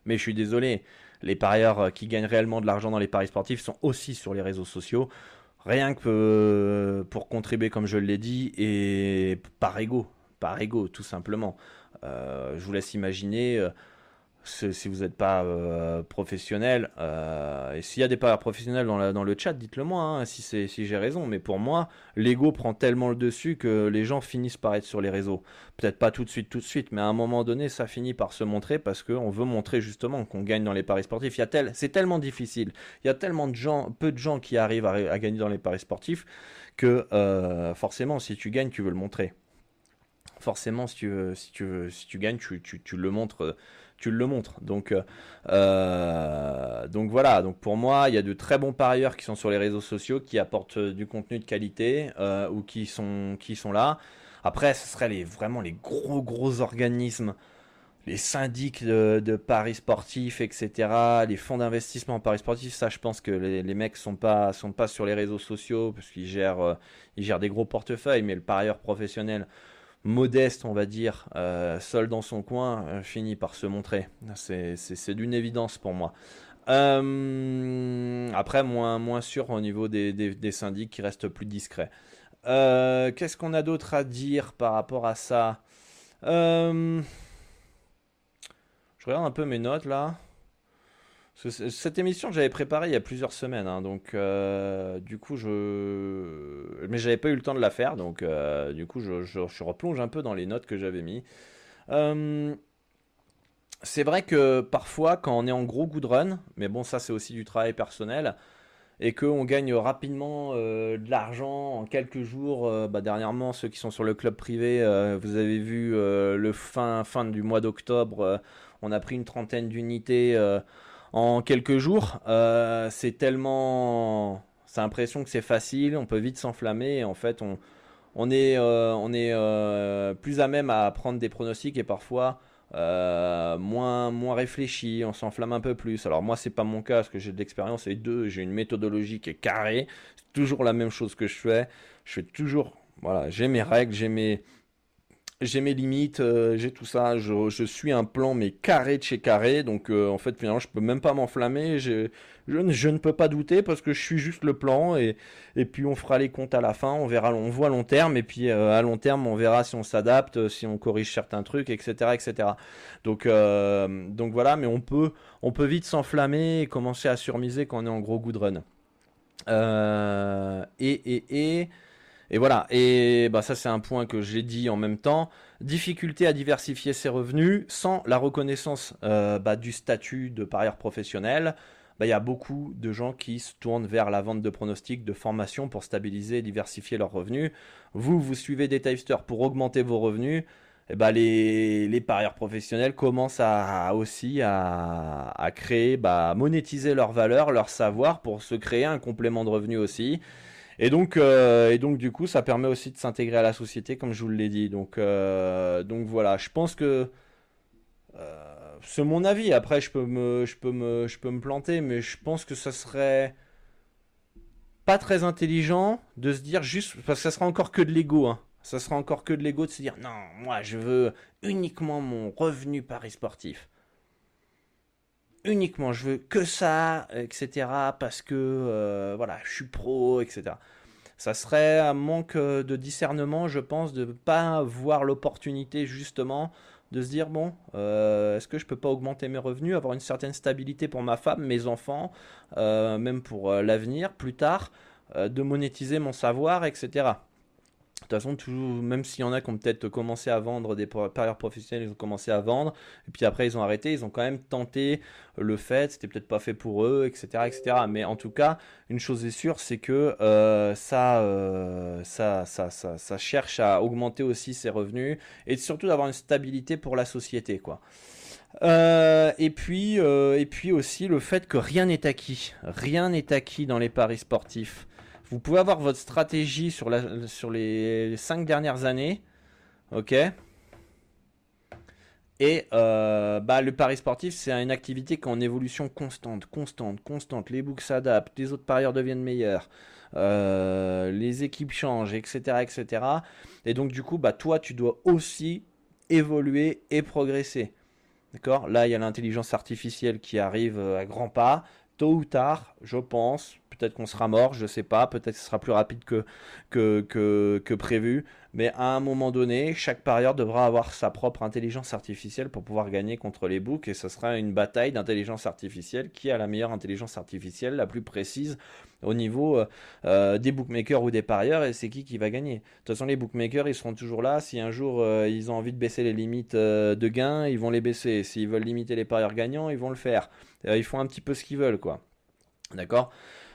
S1: Mais je suis désolé, les parieurs euh, qui gagnent réellement de l'argent dans les paris sportifs sont aussi sur les réseaux sociaux. Rien que euh, pour contribuer, comme je l'ai dit, et par ego. Par ego, tout simplement. Euh, je vous laisse imaginer si vous n'êtes pas euh, professionnel, euh, et s'il y a des parieurs professionnels dans, le chat, dites-le moi hein, si, si j'ai raison. Mais pour moi, l'ego prend tellement le dessus que les gens finissent par être sur les réseaux. Peut-être pas tout de suite, tout de suite, mais à un moment donné, ça finit par se montrer parce qu'on veut montrer justement qu'on gagne dans les paris sportifs. C'est tellement difficile. Il y a tellement de gens, peu de gens qui arrivent à, gagner dans les paris sportifs que euh, forcément, si tu gagnes, tu veux le montrer. Forcément, si tu, veux, si tu, veux, si tu gagnes, tu le montres tu le montres. Donc, euh, euh, donc voilà. Donc pour moi, il y a de très bons parieurs qui sont sur les réseaux sociaux, qui apportent euh, du contenu de qualité ou qui sont, qui sont là. Après, ce serait les, vraiment les gros gros organismes, les syndics de, paris sportifs, etc. Les fonds d'investissement en paris sportifs. Ça, je pense que les, les, mecs sont pas sont pas sur les réseaux sociaux parce qu'ils gèrent ils gèrent des gros portefeuilles, mais le parieur professionnel modeste, on va dire, euh, seul dans son coin, euh, finit par se montrer. C'est d'une évidence pour moi. Euh, après, moins, moins sûr au niveau des, des, syndics qui restent plus discrets. Qu'est-ce qu'on a d'autre à dire par rapport à ça? Je regarde un peu mes notes là. Cette émission, j'avais préparée il y a plusieurs semaines, hein, donc euh, du coup, je. Mais j'avais pas eu le temps de la faire, donc euh, du coup, je, je, replonge un peu dans les notes que j'avais mis. Euh, c'est vrai que parfois, quand on est en gros good run, mais bon, ça c'est aussi du travail personnel, et qu'on gagne rapidement de l'argent en quelques jours. Bah, dernièrement, ceux qui sont sur le club privé, vous avez vu le fin, fin du mois d'octobre, on a pris une trentaine d'unités en quelques jours. Euh, c'est tellement. C'est l'impression que c'est facile, on peut vite s'enflammer. En fait, on, est, euh, euh, plus à même à prendre des pronostics et parfois moins, moins réfléchi, on s'enflamme un peu plus. Alors moi, c'est pas mon cas parce que j'ai de l'expérience et deux, j'ai une méthodologie qui est carrée. C'est toujours la même chose que je fais. Je fais toujours, voilà, j'ai mes règles, j'ai mes, j'ai mes limites, euh, j'ai tout ça, je, suis un plan mais carré de chez carré, donc euh, en fait finalement je peux même pas m'enflammer, je, je, ne peux pas douter parce que je suis juste le plan et, puis on fera les comptes à la fin, on verra, on voit à long terme et puis euh, à long terme on verra si on s'adapte, si on corrige certains trucs, etc. etc. Donc, donc voilà, mais on peut, on peut vite s'enflammer et commencer à surmiser quand on est en gros good run. et, et, et et voilà, et bah ça c'est un point que j'ai dit en même temps. Difficulté à diversifier ses revenus sans la reconnaissance euh, bah, du statut de parieur professionnel. Bah, il y a beaucoup de gens qui se tournent vers la vente de pronostics, de formation pour stabiliser et diversifier leurs revenus. Vous, vous suivez des tipsters pour augmenter vos revenus. Et bah, les, les parieurs professionnels commencent à, aussi à, créer, bah, monétiser leur valeur, leur savoir pour se créer un complément de revenus aussi. Et donc, euh, et donc du coup, ça permet aussi de s'intégrer à la société, comme je vous l'ai dit. Donc, euh, voilà, je pense que euh, c'est mon avis. Après, je peux me, je me, je me planter, mais je pense que ça serait pas très intelligent de se dire juste parce que ça sera encore que de l'ego. Hein. Ça sera encore que de l'ego de se dire non, moi je veux uniquement mon revenu pari sportif uniquement, je veux que ça, etc. Parce que euh, voilà, je suis pro, etc. Ça serait un manque de discernement, je pense, de ne pas voir l'opportunité justement de se dire bon, euh, est-ce que je peux pas augmenter mes revenus, avoir une certaine stabilité pour ma femme, mes enfants, euh, même pour l'avenir, plus tard, de monétiser mon savoir, etc. De toute façon, même s'il y en a qui ont peut-être commencé à vendre des parieurs professionnels, ils ont commencé à vendre, et puis après ils ont arrêté, ils ont quand même tenté le fait, c'était peut-être pas fait pour eux, etc., etc. Mais en tout cas, une chose est sûre, c'est que euh, euh, ça, ça, ça, cherche à augmenter aussi ses revenus, et surtout d'avoir une stabilité pour la société, quoi. Euh, et puis aussi le fait que rien n'est acquis, rien n'est acquis dans les paris sportifs. Vous pouvez avoir votre stratégie sur, les 5 dernières années. Ok? Et euh, bah, le pari sportif, c'est une activité qui est en évolution constante, constante, constante. Les books s'adaptent, les autres parieurs deviennent meilleurs, euh, les équipes changent, etc., etc. Et donc du coup, bah, toi, tu dois aussi évoluer et progresser. D'accord? Là, il y a l'intelligence artificielle qui arrive euh, à grands pas. Tôt ou tard, je pense, peut-être qu'on sera mort, je sais pas, peut-être que ce sera plus rapide que, que, que, prévu, mais à un moment donné, chaque parieur devra avoir sa propre intelligence artificielle pour pouvoir gagner contre les books, et ce sera une bataille d'intelligence artificielle qui a la meilleure intelligence artificielle, la plus précise au niveau euh, euh, des bookmakers ou des parieurs, et c'est qui qui va gagner. De toute façon, les bookmakers, ils seront toujours là, si un jour euh, ils ont envie de baisser les limites de gains, ils vont les baisser, s'ils veulent limiter les parieurs gagnants, ils vont le faire. ils font un petit peu ce qu'ils veulent, quoi. D'accord?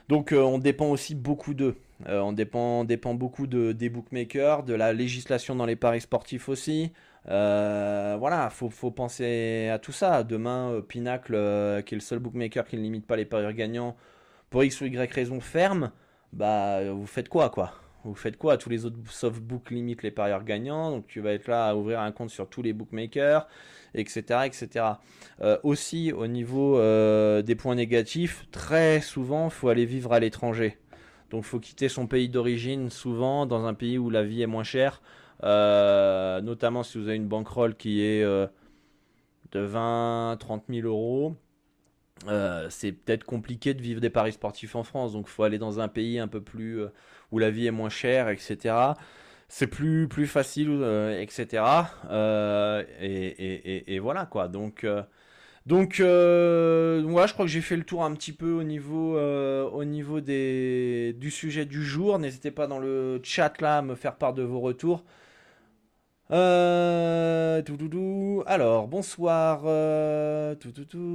S1: Donc euh, on dépend aussi beaucoup d'eux. Euh, on dépend, dépend beaucoup de, des bookmakers, de la législation dans les paris sportifs aussi. Euh, voilà, faut, faut penser à tout ça. Demain, Pinacle, qui est le seul bookmaker qui ne limite pas les paris gagnants, pour X ou Y raison ferme, bah vous faites quoi quoi? Vous faites quoi? Tous les autres softbooks limitent les parieurs gagnants, donc tu vas être là à ouvrir un compte sur tous les bookmakers, etc. etc. Euh, aussi, au niveau euh, des points négatifs, très souvent, il faut aller vivre à l'étranger. Donc il faut quitter son pays d'origine souvent dans un pays où la vie est moins chère, euh, notamment si vous avez une bankroll qui est de 20, 30 000 euros. c'est peut-être compliqué de vivre des paris sportifs en France, donc il faut aller dans un pays un peu plus où la vie est moins chère, etc. C'est plus, facile, euh, etc. Euh, et, voilà quoi. Donc, euh, donc ouais, je crois que j'ai fait le tour un petit peu au niveau, au niveau du sujet du jour. N'hésitez pas dans le chat là à me faire part de vos retours. Euh, Alors, bonsoir.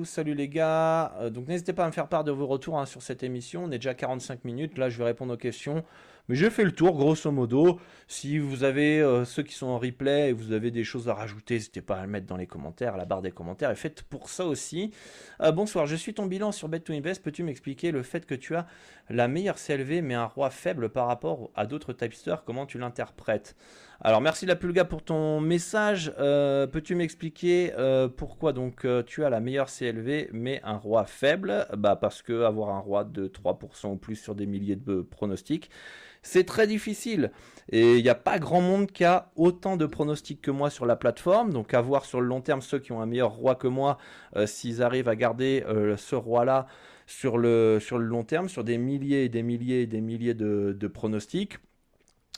S1: Salut les gars. donc, n'hésitez pas à me faire part de vos retours hein, sur cette émission. On est déjà à 45 minutes. Là, je vais répondre aux questions. Mais j'ai fait le tour, grosso modo. Si vous avez euh, ceux qui sont en replay et vous avez des choses à rajouter, n'hésitez pas à le mettre dans les commentaires, la barre des commentaires. Et faites pour ça aussi. Euh, bonsoir, je suis ton bilan sur Bet to Invest. Peux-tu m'expliquer le fait que tu as la meilleure CLV mais un roi faible par rapport à d'autres typesters Comment tu l'interprètes? Alors merci la Pulga pour ton message. Euh, peux-tu m'expliquer pourquoi donc tu as la meilleure CLV mais un roi faible? Bah parce que avoir un roi de 3% ou plus sur des milliers de pronostics, c'est très difficile. Et il n'y a pas grand monde qui a autant de pronostics que moi sur la plateforme. Donc à voir sur le long terme ceux qui ont un meilleur roi que moi, euh, s'ils arrivent à garder euh, ce roi-là sur le long terme, sur des milliers et des milliers et des milliers de, pronostics.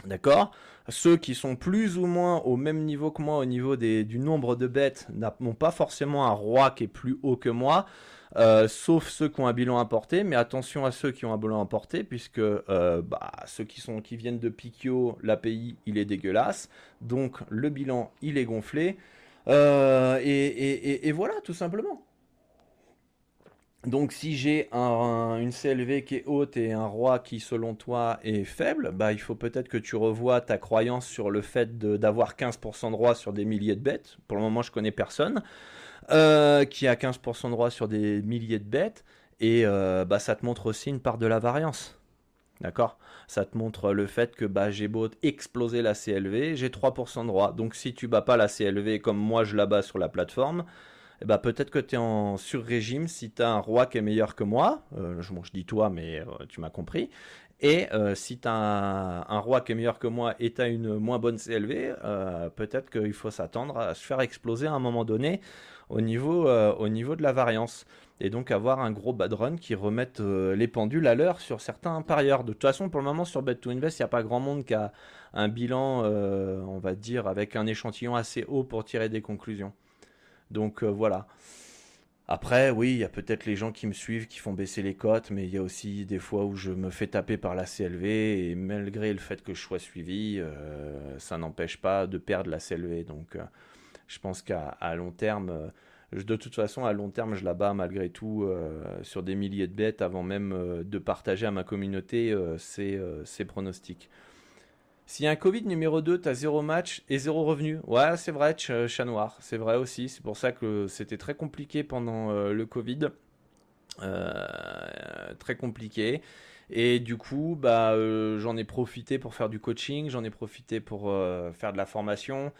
S1: D'accord? Ceux qui sont plus ou moins au même niveau que moi au niveau des, du nombre de bêtes n'ont pas forcément un roi qui est plus haut que moi. Euh, sauf ceux qui ont un bilan importé, mais attention à ceux qui ont un bilan importé, puisque euh, bah, ceux qui, sont, qui viennent de Pikio, l'API, il est dégueulasse, donc le bilan, il est gonflé, euh, et, voilà, tout simplement. Donc si j'ai une CLV qui est haute et un roi qui selon toi est faible, bah, il faut peut-être que tu revoies ta croyance sur le fait d'avoir 15% de roi sur des milliers de bêtes. Pour le moment je connais personne. Euh, qui a 15% de droit sur des milliers de bêtes, et euh, bah, ça te montre aussi une part de la variance. D'accord? Ça te montre le fait que bah, j'ai beau exploser la CLV, j'ai 3% de droit. Donc si tu bats pas la CLV comme moi je la bats sur la plateforme, eh bah, peut-être que tu es en sur-régime si tu as un roi qui est meilleur que moi. Euh, je, dis toi, mais tu m'as compris. Et si tu as un, roi qui est meilleur que moi et tu as une moins bonne CLV, peut-être qu'il faut s'attendre à se faire exploser à un moment donné au niveau, euh, au niveau de la variance. Et donc avoir un gros bad run qui remette euh, les pendules à l'heure sur certains parieurs. De toute façon, pour le moment, sur Bet2Invest, il n'y a pas grand monde qui a un bilan, euh, on va dire, avec un échantillon assez haut pour tirer des conclusions. Donc voilà. Après, oui, il y a peut-être les gens qui me suivent qui font baisser les cotes, mais il y a aussi des fois où je me fais taper par la CLV et malgré le fait que je sois suivi, euh, ça n'empêche pas de perdre la CLV. Donc, euh, je pense qu'à long terme, euh, de toute façon, à long terme, je la bats malgré tout sur des milliers de bêtes avant même de partager à ma communauté ces pronostics. S'il y a un Covid numéro 2, tu as zéro match et zéro revenu. Ouais, c'est vrai, chat noir. C'est vrai aussi. C'est pour ça que c'était très compliqué pendant euh, le Covid. Euh, très compliqué. Et du coup, bah, euh, j'en ai profité pour faire du coaching, j'en ai profité pour faire de la formation.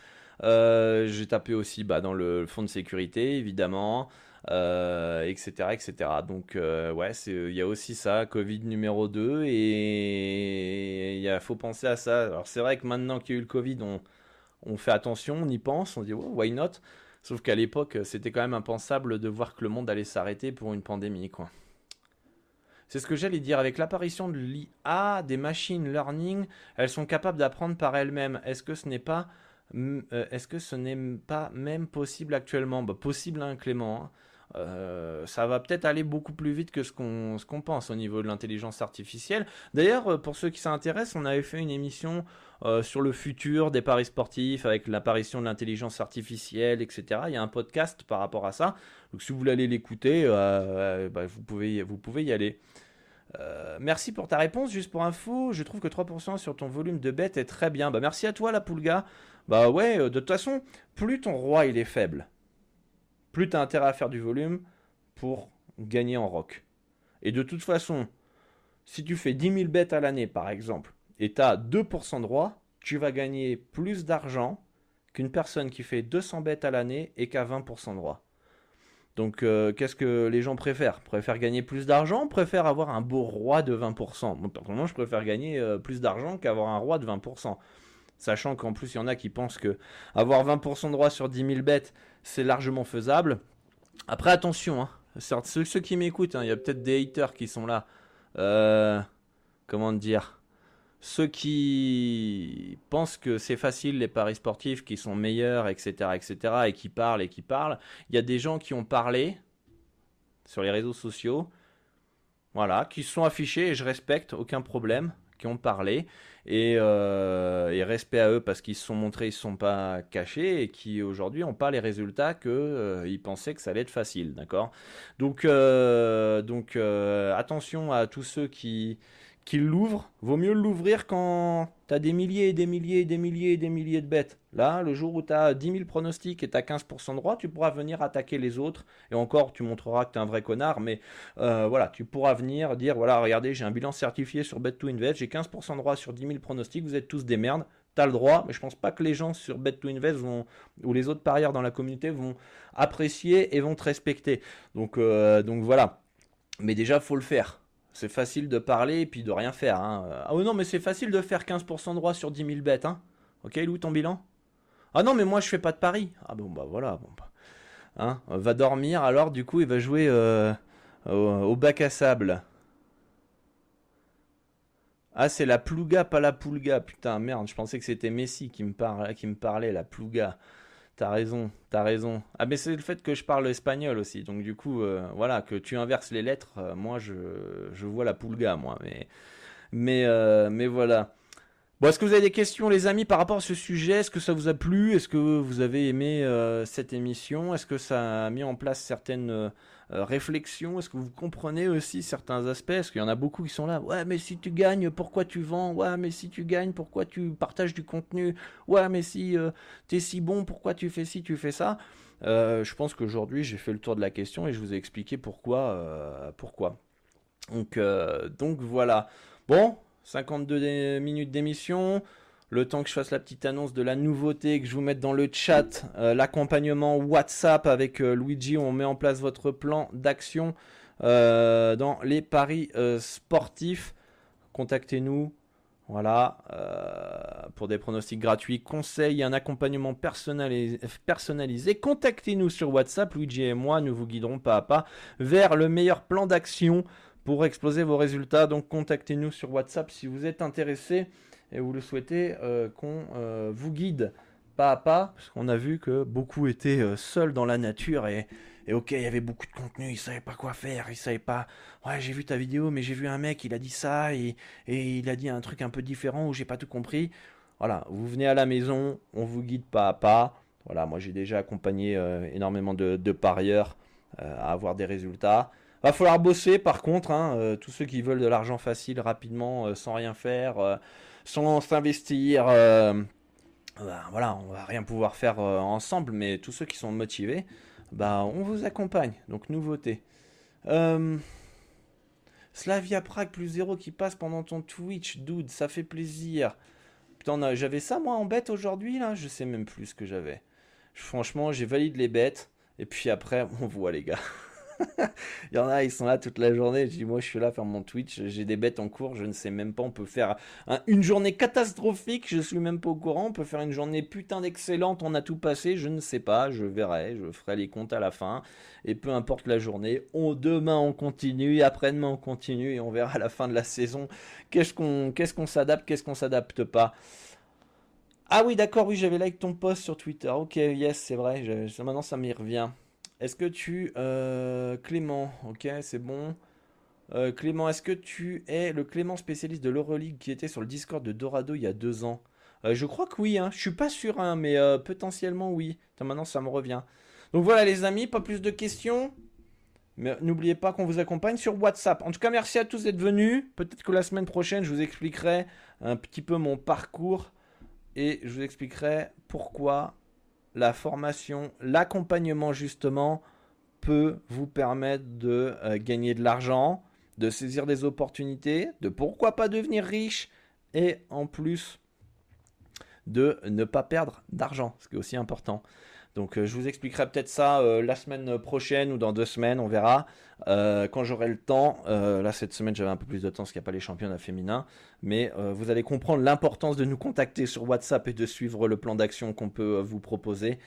S1: J'ai tapé aussi bah, dans le fonds de sécurité, évidemment euh, etc. Donc euh, ouais, il y a aussi ça, Covid numéro 2, et il faut penser à ça. Alors c'est vrai que maintenant qu'il y a eu le Covid, on, on fait attention, on y pense, on dit why not? Sauf qu'à l'époque, c'était quand même impensable de voir que le monde allait s'arrêter pour une pandémie, quoi. C'est ce que j'allais dire. Avec l'apparition de l'IA, des machines learning, elles sont capables d'apprendre par elles-mêmes. Est-ce que ce n'est pas, euh, est-ce que ce n'est pas même possible actuellement? Bah, Possible, hein, Clément. Hein. Euh, ça va peut-être aller beaucoup plus vite que ce qu'on pense au niveau de l'intelligence artificielle. D'ailleurs, euh, pour ceux qui s'intéressent, on avait fait une émission euh, sur le futur des paris sportifs avec l'apparition de l'intelligence artificielle, etc. Il y a un podcast par rapport à ça. Donc si vous voulez aller l'écouter, bah, vous, pouvez, vous pouvez y aller. merci pour ta réponse. Juste pour info, je trouve que 3% sur ton volume de bêtes est très bien. Bah, merci à toi, la poulga. Bah ouais, de toute façon, plus ton roi il est faible, plus tu as intérêt à faire du volume pour gagner en rock. Et de toute façon, si tu fais 10 000 bêtes à l'année, par exemple, et tu as 2% de roi, tu vas gagner plus d'argent qu'une personne qui fait 200 bêtes à l'année et qui a 20% de roi. Donc, euh, qu'est-ce que les gens préfèrent? Préfèrent gagner plus d'argent Préfèrent avoir un beau roi de 20% Moi, je préfère gagner euh, plus d'argent qu'avoir un roi de 20%. Sachant qu'en plus, il y en a qui pensent que avoir 20% de roi sur 10 000 bêtes, c'est largement faisable. Après, attention, hein. ceux, qui m'écoutent, hein, il y a peut-être des haters qui sont là. Euh, comment dire? Ceux qui pensent que c'est facile les paris sportifs, qui sont meilleurs, etc., etc., et qui parlent et qui parlent. Il y a des gens qui ont parlé sur les réseaux sociaux, voilà, qui sont affichés et je respecte, aucun problème, qui ont parlé. Euh, et, respect à eux parce qu'ils se sont montrés, ils ne se sont pas cachés et qui aujourd'hui n'ont pas les résultats qu'ils euh, pensaient que ça allait être facile, Donc, euh, donc attention à tous ceux qui, qu'il l'ouvre, vaut mieux l'ouvrir quand tu as des milliers et des milliers et des milliers et des milliers de bêtes. Là, le jour où tu as 10 000 pronostics et tu as 15% de droit, tu pourras venir attaquer les autres. Et encore, tu montreras que tu es un vrai connard, mais euh, voilà, tu pourras venir dire voilà, regardez, j'ai un bilan certifié sur Bet2Invest, j'ai 15% de droit sur 10 000 pronostics, vous êtes tous des merdes. As le droit, mais je pense pas que les gens sur Bet2Invest vont, ou les autres parieurs dans la communauté vont apprécier et vont te respecter. Donc, euh, donc voilà. Mais déjà, faut le faire. C'est facile de parler et puis de rien faire. Hein. Ah non, mais c'est facile de faire 15% de droit sur 10 000 bêtes. Hein. Ok, Lou, ton bilan? Ah non, mais moi je fais pas de paris. Ah bon, bah voilà. Bon, bah. Hein, va dormir, alors du coup il va jouer euh, au, bac à sable. Ah, c'est la Plouga, pas la Poulga. Putain, merde, je pensais que c'était Messi qui me, parlait, qui me parlait, la Plouga. T'as raison, t'as raison. Ah mais c'est le fait que je parle espagnol aussi, donc du coup, euh, voilà, que tu inverses les lettres, euh, moi je, vois la poulga, moi, mais, mais, euh, mais voilà. Bon, est-ce que vous avez des questions, les amis, par rapport à ce sujet? Est-ce que ça vous a plu? Est-ce que vous avez aimé cette émission? Est-ce que ça a mis en place certaines euh, réflexions Est-ce que vous comprenez aussi certains aspects? Est-ce qu'il y en a beaucoup qui sont là? Ouais, mais si tu gagnes, pourquoi tu vends? Ouais, mais si tu gagnes, pourquoi tu partages du contenu? Ouais, mais si euh, t'es si bon, pourquoi tu fais ci, tu fais ça? Je pense qu'aujourd'hui, j'ai fait le tour de la question et je vous ai expliqué pourquoi. pourquoi. Donc, donc voilà. Bon, 52 minutes d'émission. Le temps que je fasse la petite annonce de la nouveauté, que je vous mette dans le chat euh, l'accompagnement WhatsApp avec euh, Luigi, on met en place votre plan d'action euh, dans les paris sportifs. Contactez-nous. Voilà, pour des pronostics gratuits, conseils un accompagnement personnalisé. Contactez-nous sur WhatsApp, Luigi et moi, nous vous guiderons pas à pas vers le meilleur plan d'action pour exploser vos résultats. Donc contactez-nous sur WhatsApp si vous êtes intéressé et vous le souhaitez euh, qu'on euh, vous guide pas à pas, parce qu'on a vu que beaucoup étaient euh, seuls dans la nature et, ok, il y avait beaucoup de contenu, il savait pas quoi faire, il savait pas. Ouais, j'ai vu ta vidéo, mais j'ai vu un mec, il a dit ça et, il a dit un truc un peu différent où j'ai pas tout compris. Voilà, vous venez à la maison, on vous guide pas à pas. Voilà, moi j'ai déjà accompagné énormément de, parieurs à avoir des résultats. Va falloir bosser par contre, hein, tous ceux qui veulent de l'argent facile rapidement, sans rien faire, sans s'investir. Ben, voilà, on va rien pouvoir faire ensemble, mais tous ceux qui sont motivés, bah, on vous accompagne. Donc nouveauté. Slavia Prague plus 0 qui passe pendant ton Twitch, dude, ça fait plaisir. Putain, j'avais ça moi en bête aujourd'hui là, je sais même plus ce que j'avais. Franchement, j'ai validé les bêtes. Et puis après, (laughs) on voit les gars. (laughs) Il y en a, ils sont là toute la journée. Je dis, moi, je suis là faire mon Twitch. J'ai des bêtes en cours. Je ne sais même pas. On peut faire une journée catastrophique. Je suis même pas au courant. On peut faire une journée putain d'excellente. On a tout passé. Je ne sais pas. Je verrai. Je ferai les comptes à la fin. Et peu importe la journée. On, demain, on continue. Après-demain, on continue. Et on verra à la fin de la saison qu'est-ce qu'on qu'est-ce qu'on s'adapte, qu'est-ce qu'on s'adapte pas? Ah oui, d'accord, oui, j'avais like ton post sur Twitter. Ok, yes, c'est vrai. maintenant, ça m'y revient. Est-ce que tu... Euh, Clément, ok, c'est bon. Euh, Clément, est-ce que tu es le Clément spécialiste de l'Euroleague qui était sur le Discord de Dorado il y a deux ans? Euh, Je crois que oui, hein. je suis pas sûr, hein, mais potentiellement oui. maintenant, ça me revient. Donc voilà les amis, pas plus de questions. Mais n'oubliez pas qu'on vous accompagne sur WhatsApp. En tout cas, merci à tous d'être venus. Peut-être que la semaine prochaine, je vous expliquerai un petit peu mon parcours et je vous expliquerai pourquoi la formation, l'accompagnement justement peut vous permettre de euh, gagner de l'argent, de saisir des opportunités, de pourquoi pas devenir riche et en plus de ne pas perdre d'argent, ce qui est aussi important. Donc euh, je vous expliquerai peut-être ça euh, la semaine prochaine ou dans deux semaines, on verra. Euh, quand j'aurai le temps, là cette semaine j'avais un peu plus de temps parce qu'il n'y a pas les championnats féminins, mais vous allez comprendre l'importance de nous contacter sur WhatsApp et de suivre le plan d'action qu'on peut vous proposer.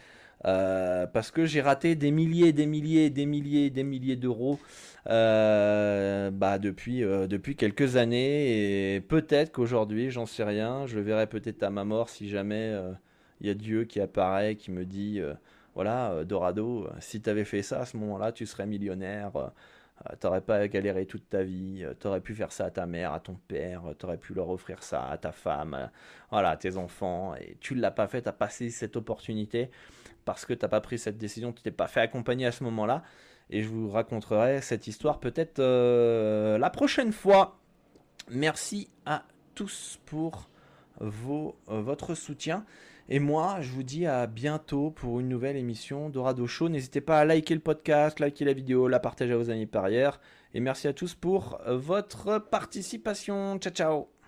S1: parce que j'ai raté des milliers, des milliers, des milliers, des milliers d'euros bah, depuis, depuis quelques années et peut-être qu'aujourd'hui, j'en sais rien, je le verrai peut-être à ma mort si jamais il y a Dieu qui apparaît, qui me dit, euh, voilà, euh, Dorado, euh, si tu avais fait ça à ce moment-là, tu serais millionnaire. T'aurais pas galéré toute ta vie, t'aurais pu faire ça à ta mère, à ton père, t'aurais pu leur offrir ça à ta femme, voilà, à tes enfants, et tu l'as pas fait, t'as passé cette opportunité parce que t'as pas pris cette décision, tu t'es pas fait accompagner à ce moment-là, et je vous raconterai cette histoire peut-être la prochaine fois. Merci à tous pour vos, votre soutien. Et moi, je vous dis à bientôt pour une nouvelle émission d'Orado Show. N'hésitez pas à liker le podcast, liker la vidéo, la partager à vos amis par ailleurs. Et merci à tous pour votre participation. Ciao, ciao